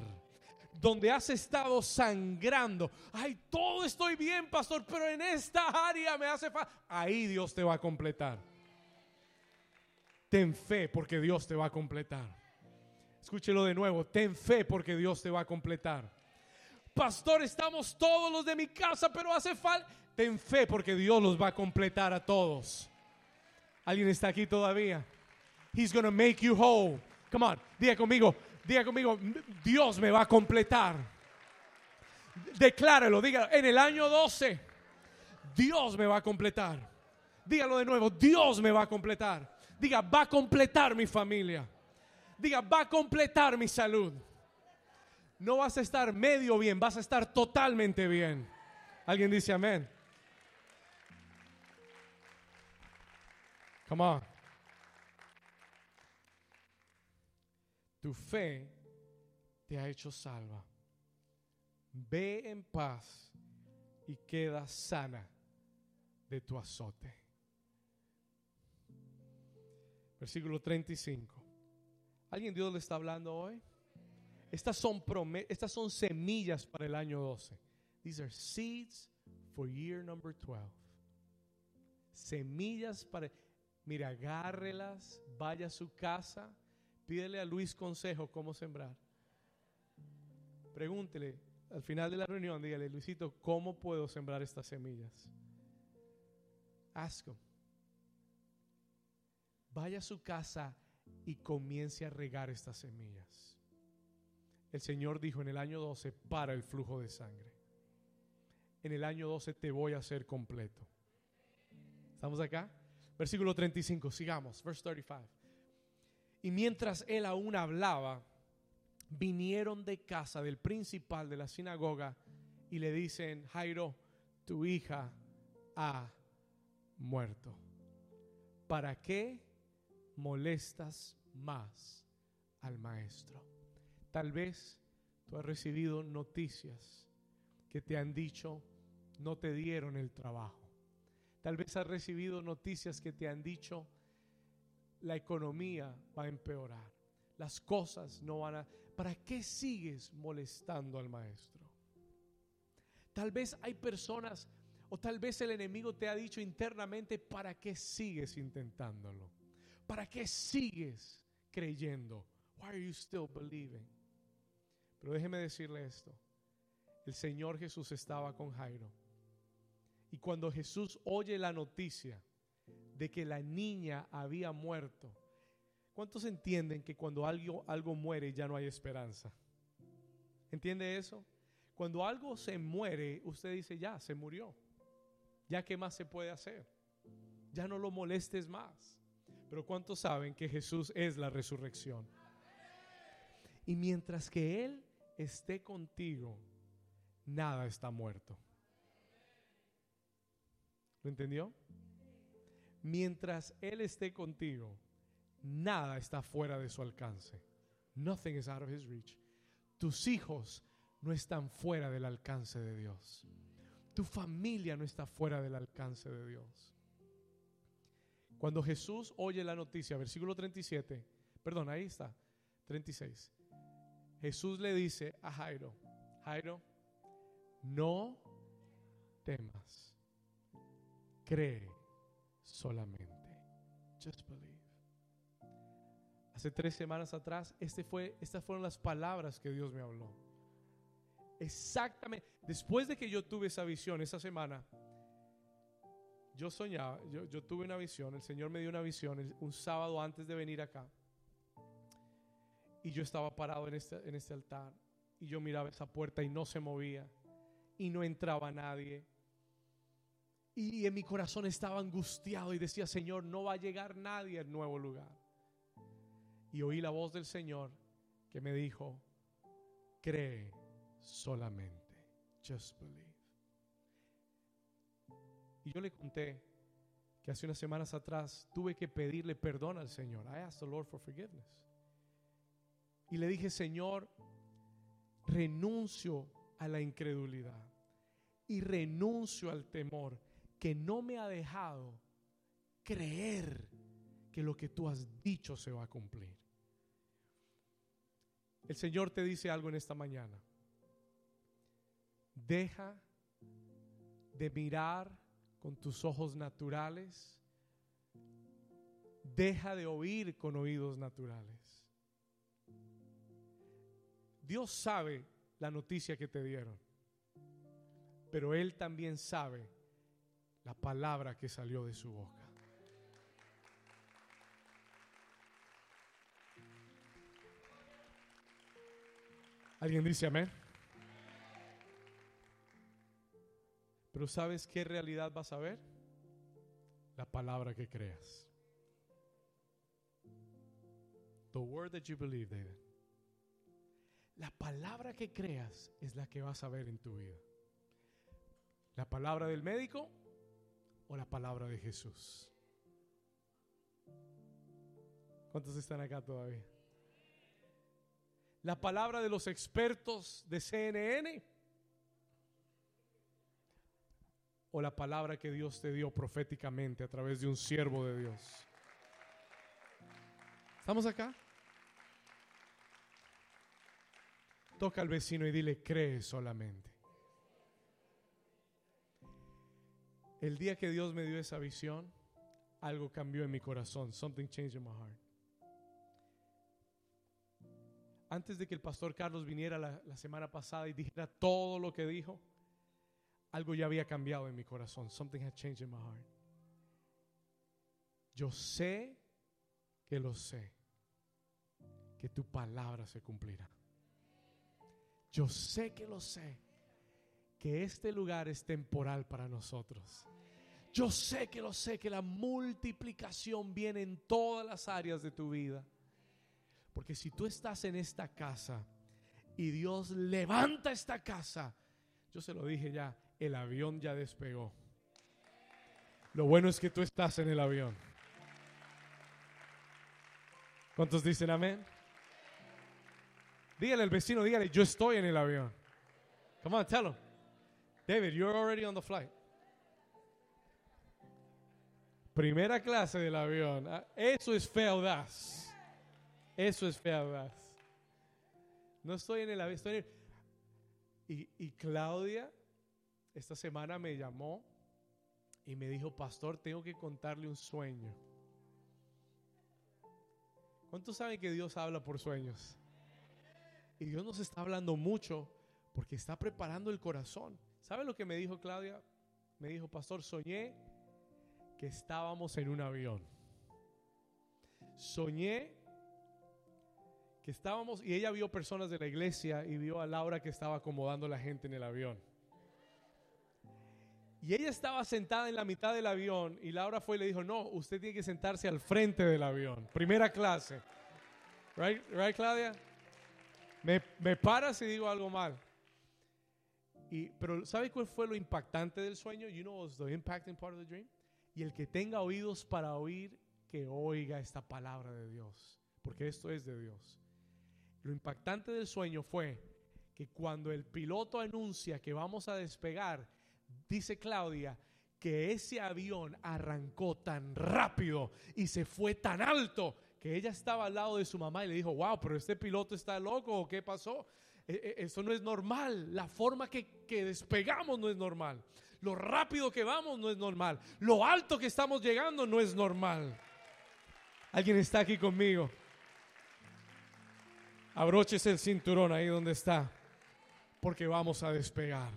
Speaker 1: Donde has estado sangrando, ay, todo estoy bien, pastor, pero en esta área me hace falta. Ahí Dios te va a completar. Ten fe porque Dios te va a completar. Escúchelo de nuevo, ten fe porque Dios te va a completar. Pastor, estamos todos los de mi casa, pero hace falta. Ten fe porque Dios los va a completar a todos. ¿Alguien está aquí todavía? He's going to make you whole. Come on, diga conmigo, diga conmigo, Dios me va a completar. Decláralo, diga, en el año 12, Dios me va a completar. Dígalo de nuevo, Dios me va a completar. Diga, va a completar mi familia. Diga, va a completar mi salud. No vas a estar medio bien, vas a estar totalmente bien. ¿Alguien dice amén? Come on. Tu fe te ha hecho salva. Ve en paz y queda sana de tu azote. Versículo 35. ¿Alguien Dios le está hablando hoy? Estas son, estas son semillas para el año 12. These are seeds for year number 12. Semillas para... Mira, agárrelas, vaya a su casa, pídele a Luis consejo cómo sembrar. Pregúntele al final de la reunión, dígale, Luisito, ¿cómo puedo sembrar estas semillas? Ask him. Vaya a su casa y comience a regar estas semillas. El Señor dijo en el año 12, para el flujo de sangre. En el año 12 te voy a hacer completo. ¿Estamos acá? Versículo 35, sigamos, verse 35. Y mientras él aún hablaba, vinieron de casa del principal de la sinagoga y le dicen, Jairo, tu hija ha muerto. ¿Para qué molestas más al maestro. Tal vez tú has recibido noticias que te han dicho no te dieron el trabajo. Tal vez has recibido noticias que te han dicho la economía va a empeorar. Las cosas no van a... ¿Para qué sigues molestando al maestro? Tal vez hay personas o tal vez el enemigo te ha dicho internamente, ¿para qué sigues intentándolo? ¿Para qué sigues creyendo? Why are you still believing? Pero déjeme decirle esto. El Señor Jesús estaba con Jairo. Y cuando Jesús oye la noticia de que la niña había muerto, ¿cuántos entienden que cuando algo, algo muere ya no hay esperanza? ¿Entiende eso? Cuando algo se muere, usted dice, ya, se murió. ¿Ya qué más se puede hacer? Ya no lo molestes más. Pero ¿cuántos saben que Jesús es la resurrección? Y mientras que Él esté contigo, nada está muerto. ¿Lo entendió? Mientras Él esté contigo, nada está fuera de su alcance. Nothing is out of his reach. Tus hijos no están fuera del alcance de Dios. Tu familia no está fuera del alcance de Dios. Cuando Jesús oye la noticia, versículo 37, perdón, ahí está, 36. Jesús le dice a Jairo, Jairo, no temas, cree solamente. Just believe. Hace tres semanas atrás, este fue, estas fueron las palabras que Dios me habló. Exactamente, después de que yo tuve esa visión esa semana, yo soñaba, yo, yo tuve una visión, el Señor me dio una visión un sábado antes de venir acá. Y yo estaba parado en este, en este altar y yo miraba esa puerta y no se movía y no entraba nadie. Y en mi corazón estaba angustiado y decía, Señor, no va a llegar nadie al nuevo lugar. Y oí la voz del Señor que me dijo, cree solamente. Just believe. Y yo le conté que hace unas semanas atrás tuve que pedirle perdón al Señor. I asked the Lord for forgiveness. Y le dije, Señor, renuncio a la incredulidad y renuncio al temor que no me ha dejado creer que lo que tú has dicho se va a cumplir. El Señor te dice algo en esta mañana. Deja de mirar con tus ojos naturales. Deja de oír con oídos naturales. Dios sabe la noticia que te dieron, pero Él también sabe la palabra que salió de su boca. ¿Alguien dice amén? Pero ¿sabes qué realidad vas a ver? La palabra que creas. The word that you believe, David. La palabra que creas es la que vas a ver en tu vida. ¿La palabra del médico la palabra de Jesús? ¿Cuántos están acá todavía? ¿La palabra de los expertos de CNN? ¿O la palabra que Dios te dio proféticamente a través de un siervo de Dios? ¿Estamos acá? Toca al vecino y dile, cree solamente. El día que Dios me dio esa visión, algo cambió en mi corazón. Something changed in my heart. Antes de que el pastor Carlos viniera la, semana pasada y dijera todo lo que dijo, algo ya había cambiado en mi corazón. Something had changed in my heart. Yo sé que lo sé, que tu palabra se cumplirá. Yo sé que lo sé, que este lugar es temporal para nosotros. Yo sé que lo sé, que la multiplicación viene en todas las áreas de tu vida. Porque si tú estás en esta casa y Dios levanta esta casa, yo se lo dije ya, el avión ya despegó. Lo bueno es que tú estás en el avión. ¿Cuántos dicen amén? Dígale al vecino, dígale, yo estoy en el avión. Come on, tell him. David, you're already on the flight. Primera clase del avión. Ah, eso es fealdad. Eso es fealdad. No estoy en el avión, Y, y Claudia esta semana me llamó y me dijo, pastor, tengo que contarle un sueño. ¿Cuántos saben que Dios habla por sueños? Y Dios nos está hablando mucho porque está preparando el corazón. ¿Sabe lo que me dijo Claudia? Me dijo, pastor, soñé que estábamos en un avión. Soñé que estábamos, y ella vio personas de la iglesia y vio a Laura que estaba acomodando a la gente en el avión. Y ella estaba sentada en la mitad del avión y Laura fue y le dijo, no, usted tiene que sentarse al frente del avión, primera clase. Right, right Claudia? Me, me para si digo algo mal. Y, pero ¿sabe cuál fue lo impactante del sueño? You know what's the impacting part of the dream? Y el que tenga oídos para oír, que oiga esta palabra de Dios, porque esto es de Dios. Lo impactante del sueño fue que cuando el piloto anuncia que vamos a despegar, dice Claudia, que ese avión arrancó tan rápido y se fue tan alto que ella estaba al lado de su mamá y le dijo, wow, pero este piloto está loco, ¿o ¿qué pasó? E, e, eso no es normal, la forma que, que despegamos no es normal, lo rápido que vamos no es normal, lo alto que estamos llegando no es normal. ¿Alguien está aquí conmigo? Abróchese el cinturón ahí donde está, porque vamos a despegar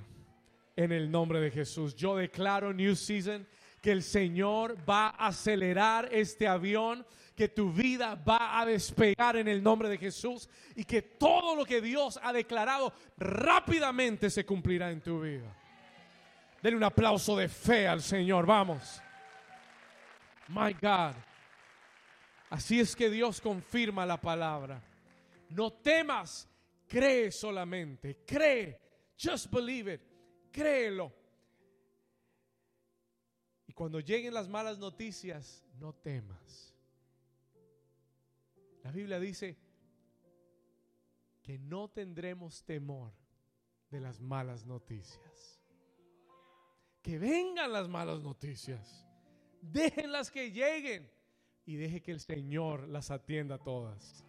Speaker 1: en el nombre de Jesús. Yo declaro New Season que el Señor va a acelerar este avión, que tu vida va a despegar en el nombre de Jesús y que todo lo que Dios ha declarado rápidamente se cumplirá en tu vida. Denle un aplauso de fe al Señor, vamos. My God. Así es que Dios confirma la palabra. No temas, cree solamente, cree, just believe it créelo. Cuando lleguen las malas noticias, no temas. La Biblia dice que no tendremos temor de las malas noticias. Que vengan las malas noticias. Déjenlas que lleguen y deje que el Señor las atienda todas.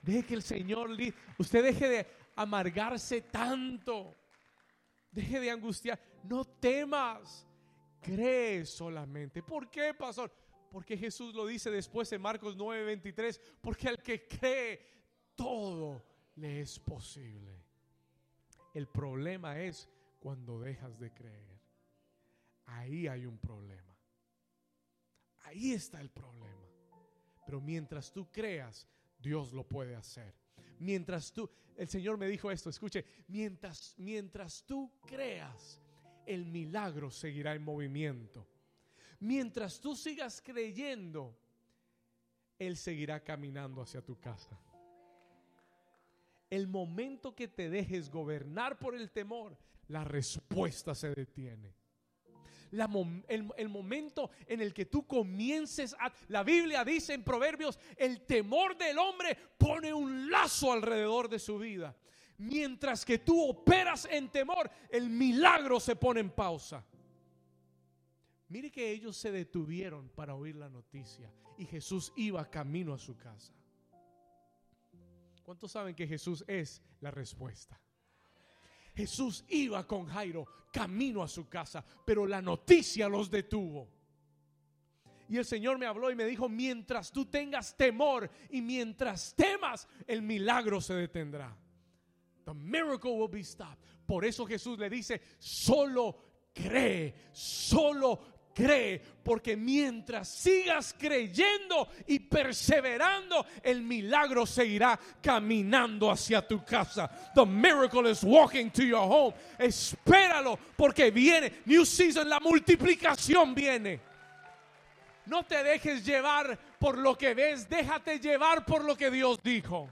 Speaker 1: Deje que el Señor, usted deje de amargarse tanto. Deje de angustiar. No temas. Cree solamente. ¿Por qué, pastor? Porque Jesús lo dice después en Marcos 9:23. Porque al que cree, todo le es posible. El problema es cuando dejas de creer. Ahí hay un problema. Ahí está el problema. Pero mientras tú creas, Dios lo puede hacer. Mientras tú, el Señor me dijo esto, escuche, mientras, mientras tú creas, el milagro seguirá en movimiento. Mientras tú sigas creyendo, Él seguirá caminando hacia tu casa. El momento que te dejes gobernar por el temor, la respuesta se detiene el, momento en el que tú comiences a... La Biblia dice en Proverbios, el temor del hombre pone un lazo alrededor de su vida. Mientras que tú operas en temor, el milagro se pone en pausa. Mire que ellos se detuvieron para oír la noticia y Jesús iba camino a su casa. ¿Cuántos saben que Jesús es la respuesta? Jesús iba con Jairo camino a su casa, pero la noticia los detuvo. Y el Señor me habló y me dijo, mientras tú tengas temor y mientras temas, el milagro se detendrá. The miracle will be stopped. Por eso Jesús le dice, solo cree, solo cree, porque mientras sigas creyendo y perseverando, el milagro seguirá caminando hacia tu casa. The miracle is walking to your home. Espéralo, porque viene. New season, la multiplicación viene. No te dejes llevar por lo que ves, déjate llevar por lo que Dios dijo.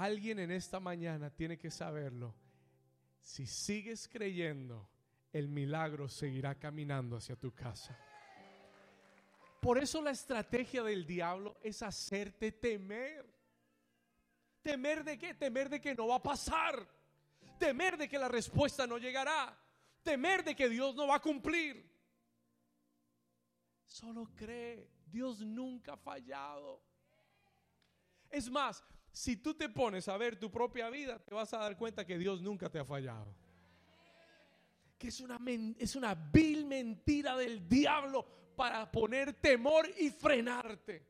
Speaker 1: Alguien en esta mañana tiene que saberlo si sigues creyendo, el milagro seguirá caminando hacia tu casa. Por eso la estrategia del diablo es hacerte temer. ¿Temer de qué? Temer de que no va a pasar. Temer de que la respuesta no llegará. Temer de que Dios no va a cumplir. Solo cree, Dios nunca ha fallado. Es más, si tú te pones a ver tu propia vida, te vas a dar cuenta que Dios nunca te ha fallado. Que es una, es una vil mentira del diablo para poner temor y frenarte.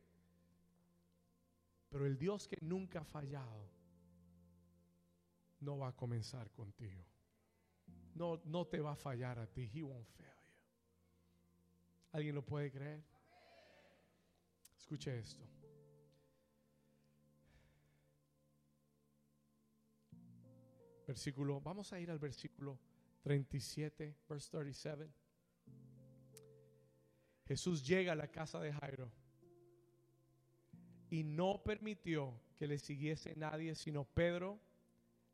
Speaker 1: Pero el Dios que nunca ha fallado no va a comenzar contigo. No, no te va a fallar a ti. He won't fail you. ¿Alguien lo puede creer? Escuche esto. Versículo, vamos a ir al versículo 37, verse 37. Jesús llega a la casa de Jairo y no permitió que le siguiese nadie sino Pedro,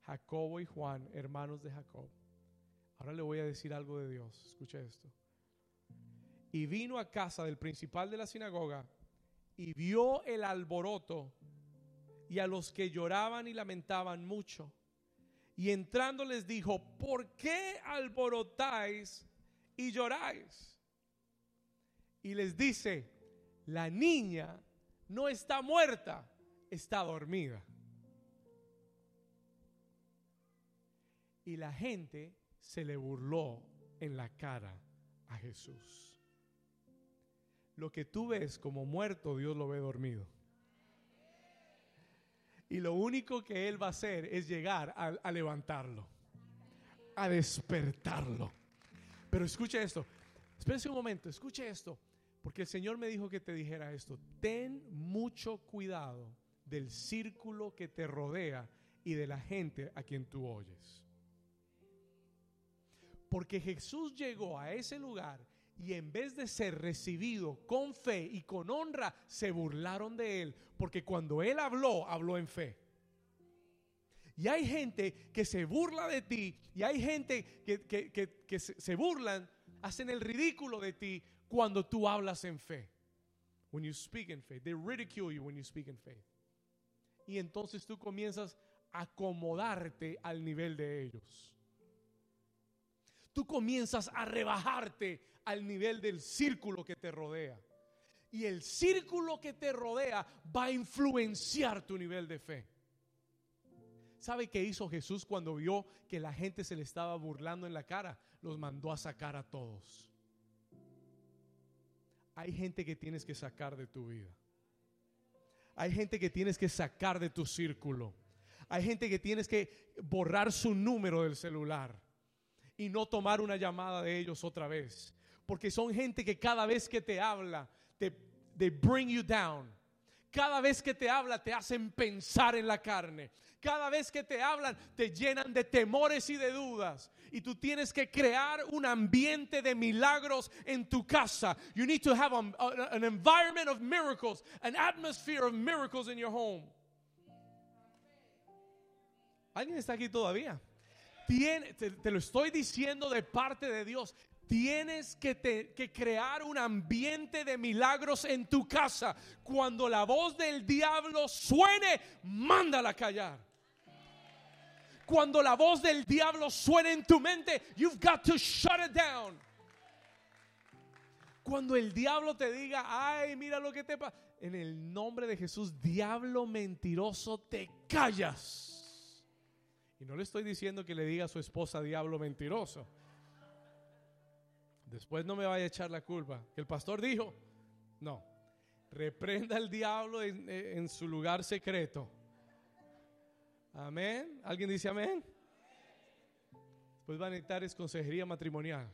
Speaker 1: Jacobo y Juan, hermanos de Jacob. Ahora le voy a decir algo de Dios. Escucha esto. Y vino a casa del principal de la sinagoga y vio el alboroto y a los que lloraban y lamentaban mucho. Y entrando les dijo, ¿por qué alborotáis y lloráis? Y les dice, la niña no está muerta, está dormida. Y la gente se le burló en la cara a Jesús. Lo que tú ves como muerto, Dios lo ve dormido. Y lo único que Él va a hacer es llegar a, levantarlo, a despertarlo. Pero escuche esto, espérense un momento, escuche esto, porque el Señor me dijo que te dijera esto. Ten mucho cuidado del círculo que te rodea y de la gente a quien tú oyes. Porque Jesús llegó a ese lugar y en vez de ser recibido con fe y con honra, se burlaron de él, porque cuando él habló, habló en fe. Y hay gente que se burla de ti, y hay gente que, se, burlan, hacen el ridículo de ti cuando tú hablas en fe. When you speak in faith, they ridicule you when you speak in faith. Y entonces tú comienzas a acomodarte al nivel de ellos. Tú comienzas a rebajarte al nivel del círculo que te rodea. Y el círculo que te rodea va a influenciar tu nivel de fe. ¿Sabe qué hizo Jesús cuando vio que la gente se le estaba burlando en la cara? Los mandó a sacar a todos. Hay gente que tienes que sacar de tu vida. Hay gente que tienes que sacar de tu círculo. Hay gente que tienes que borrar su número del celular y no tomar una llamada de ellos otra vez porque son gente que cada vez que te habla, te they bring you down. Cada vez que te habla te hacen pensar en la carne. Cada vez que te hablan te llenan de temores y de dudas. Y tú tienes que crear un ambiente de milagros en tu casa. You need to have an environment of miracles, an atmosphere of miracles in your home. ¿Alguien está aquí todavía? Tiene, te, lo estoy diciendo de parte de Dios. Tienes que, crear un ambiente de milagros en tu casa. Cuando la voz del diablo suene, mándala callar. Cuando la voz del diablo suene en tu mente, you've got to shut it down. Cuando el diablo te diga, ay, mira lo que te pasa. En el nombre de Jesús, diablo mentiroso, te callas. Y no le estoy diciendo que le diga a su esposa, diablo mentiroso. Después no me vaya a echar la culpa. Que el pastor dijo, no, reprenda al diablo en, su lugar secreto. Amén. ¿Alguien dice amén? Después va a necesitar es consejería matrimonial.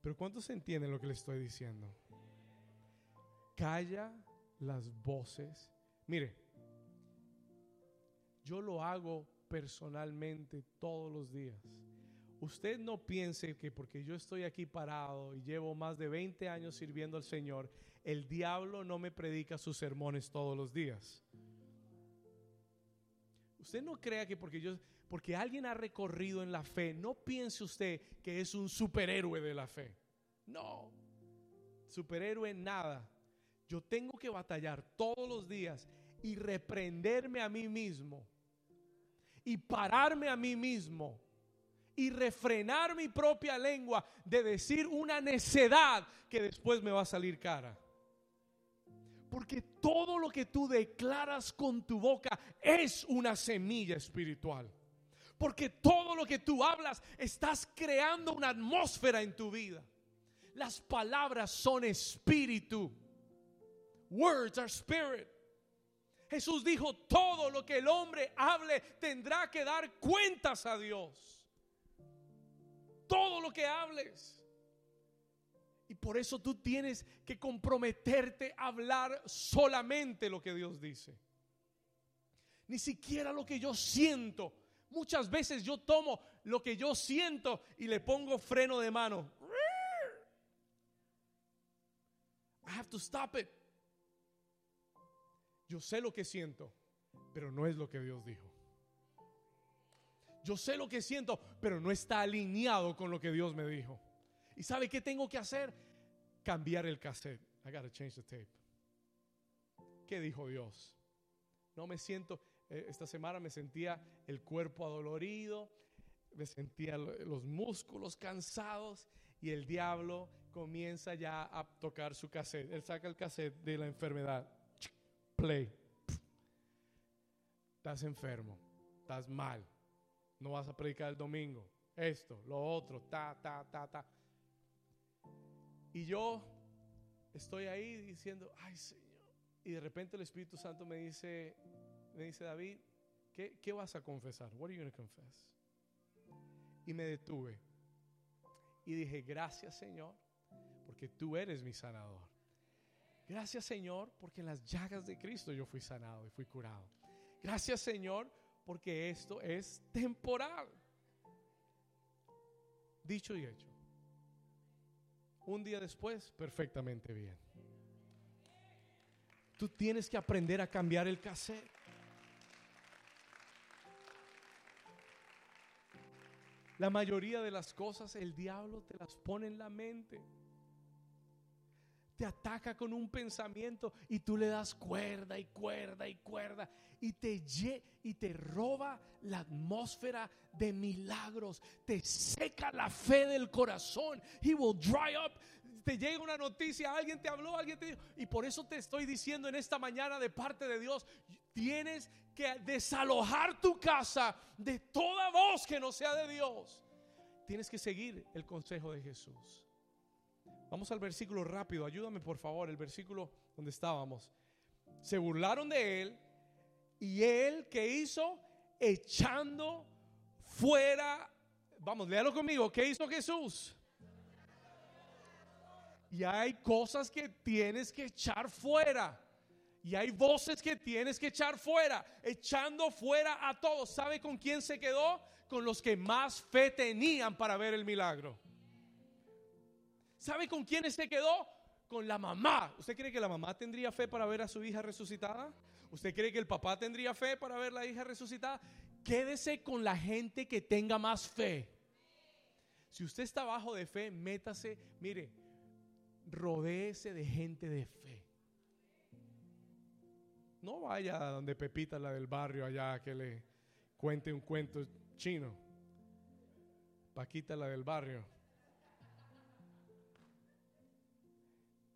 Speaker 1: Pero ¿cuántos entienden lo que le estoy diciendo? Calla las voces. Mire, yo lo hago personalmente todos los días. Usted no piense que porque yo estoy aquí parado y llevo más de 20 años sirviendo al Señor, el diablo no me predica sus sermones todos los días. Usted no crea que porque yo porque alguien ha recorrido en la fe, no piense usted que es un superhéroe de la fe. No. Superhéroe nada. Yo tengo que batallar todos los días y reprenderme a mí mismo y pararme a mí mismo y refrenar mi propia lengua de decir una necedad que después me va a salir cara. Porque todo lo que tú declaras con tu boca es una semilla espiritual. Porque todo lo que tú hablas estás creando una atmósfera en tu vida. Las palabras son espíritu. Words are spirit. Jesús dijo, todo lo que el hombre hable tendrá que dar cuentas a Dios. Todo lo que hables. Y por eso tú tienes que comprometerte a hablar solamente lo que Dios dice. Ni siquiera lo que yo siento. Muchas veces yo tomo lo que yo siento y le pongo freno de mano. I have to stop it. Yo sé lo que siento, pero no es lo que Dios dijo. Yo sé lo que siento, pero no está alineado con lo que Dios me dijo. ¿Y sabe qué tengo que hacer? Cambiar el cassette. I gotta change the tape. ¿Qué dijo Dios? No me siento, eh, esta semana me sentía el cuerpo adolorido, me sentía los músculos cansados y el diablo comienza ya a tocar su cassette. Él saca el cassette de la enfermedad. Play. Estás enfermo, estás mal, no vas a predicar el domingo. Esto, lo otro, ta, ta, ta, ta. Y yo estoy ahí diciendo, ay Señor. Y de repente el Espíritu Santo me dice, me dice David, ¿qué, qué vas a confesar? What are you going to confess? Y me detuve. Y dije, gracias Señor, porque tú eres mi sanador. Gracias Señor, porque en las llagas de Cristo yo fui sanado y fui curado. Gracias Señor, porque esto es temporal. Dicho y hecho. Un día después, perfectamente bien. Tú tienes que aprender a cambiar el cassette. La mayoría de las cosas el diablo te las pone en la mente. Te ataca con un pensamiento y tú le das cuerda y cuerda y cuerda y te y te roba la atmósfera de milagros, te seca la fe del corazón. He will dry up. Te llega una noticia, alguien te habló, alguien te dijo, y por eso te estoy diciendo en esta mañana de parte de Dios, tienes que desalojar tu casa de toda voz que no sea de Dios. Tienes que seguir el consejo de Jesús. Vamos al versículo rápido, ayúdame por favor, el versículo donde estábamos. Se burlaron de él y él que hizo echando fuera, vamos, léalo conmigo, ¿qué hizo Jesús? Y hay cosas que tienes que echar fuera. Y hay voces que tienes que echar fuera, echando fuera a todos. ¿Sabe con quién se quedó? Con los que más fe tenían para ver el milagro. ¿Sabe con quién se quedó? Con la mamá. ¿Usted cree que la mamá tendría fe para ver a su hija resucitada? ¿Usted cree que el papá tendría fe para ver a la hija resucitada? Quédese con la gente que tenga más fe. Si usted está bajo de fe, métase, mire, rodéese de gente de fe. No vaya donde Pepita, la del barrio, allá que le cuente un cuento chino. Paquita, la del barrio.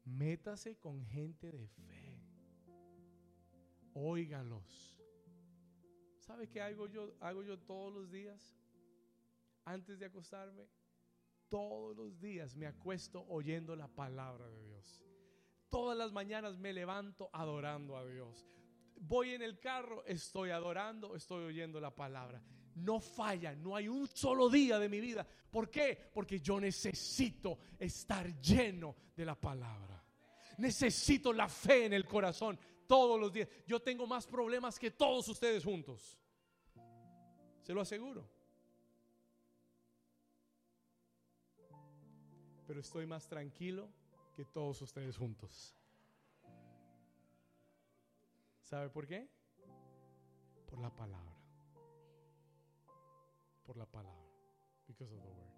Speaker 1: Métase con gente de fe. Óigalos. ¿Sabe qué hago yo, hago yo todos los días? Antes de acostarme, todos los días me acuesto oyendo la palabra de Dios. Todas las mañanas me levanto adorando a Dios. Voy en el carro, estoy adorando, estoy oyendo la palabra. No falla, no hay un solo día de mi vida. ¿Por qué? Porque yo necesito estar lleno de la palabra. Necesito la fe en el corazón todos los días. Yo tengo más problemas que todos ustedes juntos. Se lo aseguro. Pero estoy más tranquilo que todos ustedes juntos. ¿Sabe por qué? Por la palabra. Por la palabra. Because of the word.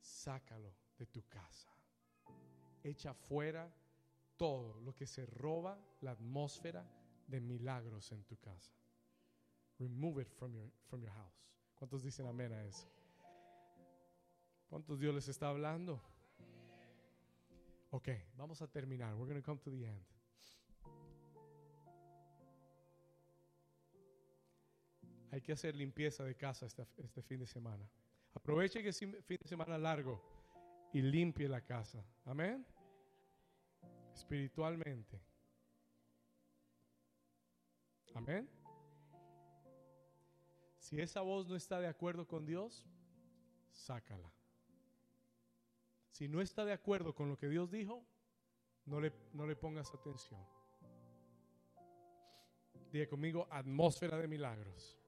Speaker 1: Sácalo de tu casa echa fuera todo lo que se roba la atmósfera de milagros en tu casa. Remove it from your, from your house. ¿Cuántos dicen amén a eso? ¿Cuántos Dios les está hablando? Ok, vamos a terminar. We're going to come to the end. Hay que hacer limpieza de casa este, este fin de semana. Aproveche que es fin de semana largo y limpie la casa. Amén. Espiritualmente. Amén. Si esa voz no está de acuerdo con Dios, sácala. Si no está de acuerdo con lo que Dios dijo, no le, no le pongas atención. Diga conmigo, atmósfera de milagros.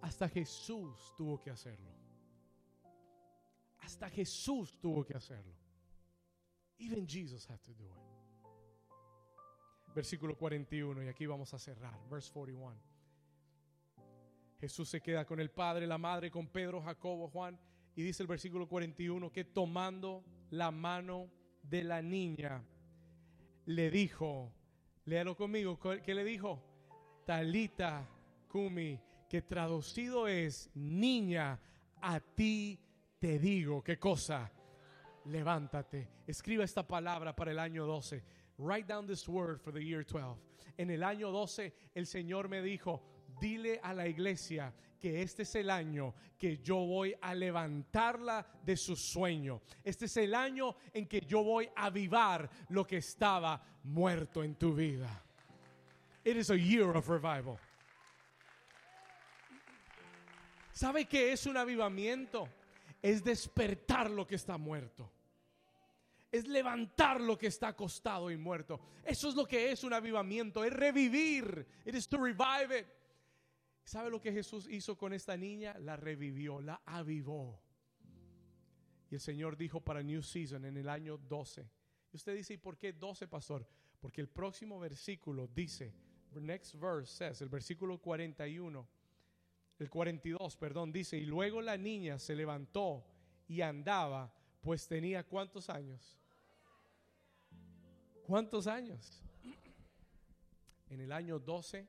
Speaker 1: Hasta Jesús tuvo que hacerlo. Hasta Jesús tuvo que hacerlo. Even Jesus had to do it. Versículo 41, y aquí vamos a cerrar. Verse 41. Jesús se queda con el Padre, la Madre, con Pedro, Jacobo, Juan. Y dice el versículo 41 que tomando la mano de la niña, le dijo, léalo conmigo, ¿qué le dijo? Talita Kumi, que traducido es, niña, a ti te digo, ¿qué cosa? Levántate. Escriba esta palabra para el año 12. Write down this word for the year 12. En el año 12 el Señor me dijo, dile a la iglesia que este es el año que yo voy a levantarla de su sueño. Este es el año en que yo voy a avivar lo que estaba muerto en tu vida. It is a year of revival. ¿Sabe qué es un avivamiento? Es despertar lo que está muerto. Es levantar lo que está acostado y muerto. Eso es lo que es un avivamiento. Es revivir. It is to revive it. ¿Sabe lo que Jesús hizo con esta niña? La revivió, la avivó. Y el Señor dijo para New Season en el año 12. Y usted dice, ¿y por qué 12, pastor? Porque el próximo versículo dice, next verse says, el versículo 41, el 42, perdón, dice, y luego la niña se levantó y andaba, pues tenía cuántos años? ¿Cuántos años? En el año 12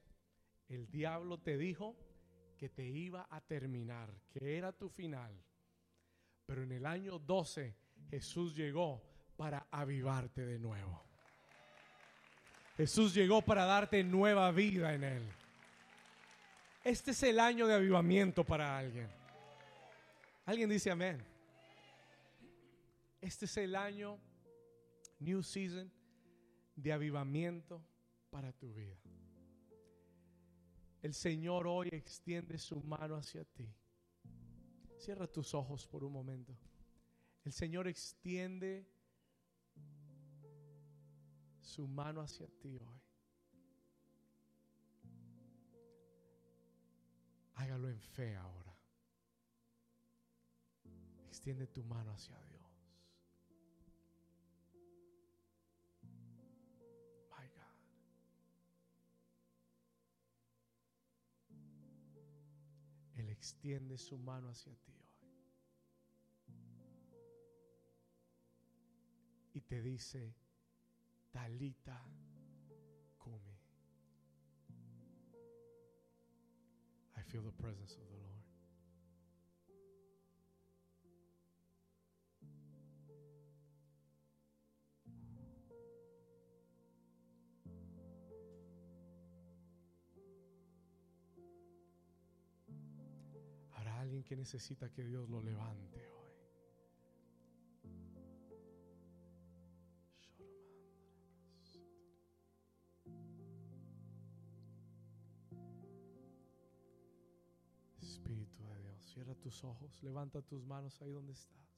Speaker 1: el diablo te dijo que te iba a terminar, que era tu final. Pero en el año 12 Jesús llegó para avivarte de nuevo. Jesús llegó para darte nueva vida en Él. Este es el año de avivamiento para alguien. Alguien dice amén. Este es el año, New Season, de avivamiento para tu vida. El Señor hoy extiende su mano hacia ti. Cierra tus ojos por un momento. El Señor extiende su mano hacia ti hoy. Hágalo en fe ahora. Extiende tu mano hacia Dios. Extiende su mano hacia ti hoy. Y te dice, Talita Kumi. I feel the presence of the alguien que necesita que Dios lo levante hoy. Espíritu de Dios, cierra tus ojos, levanta tus manos ahí donde estás.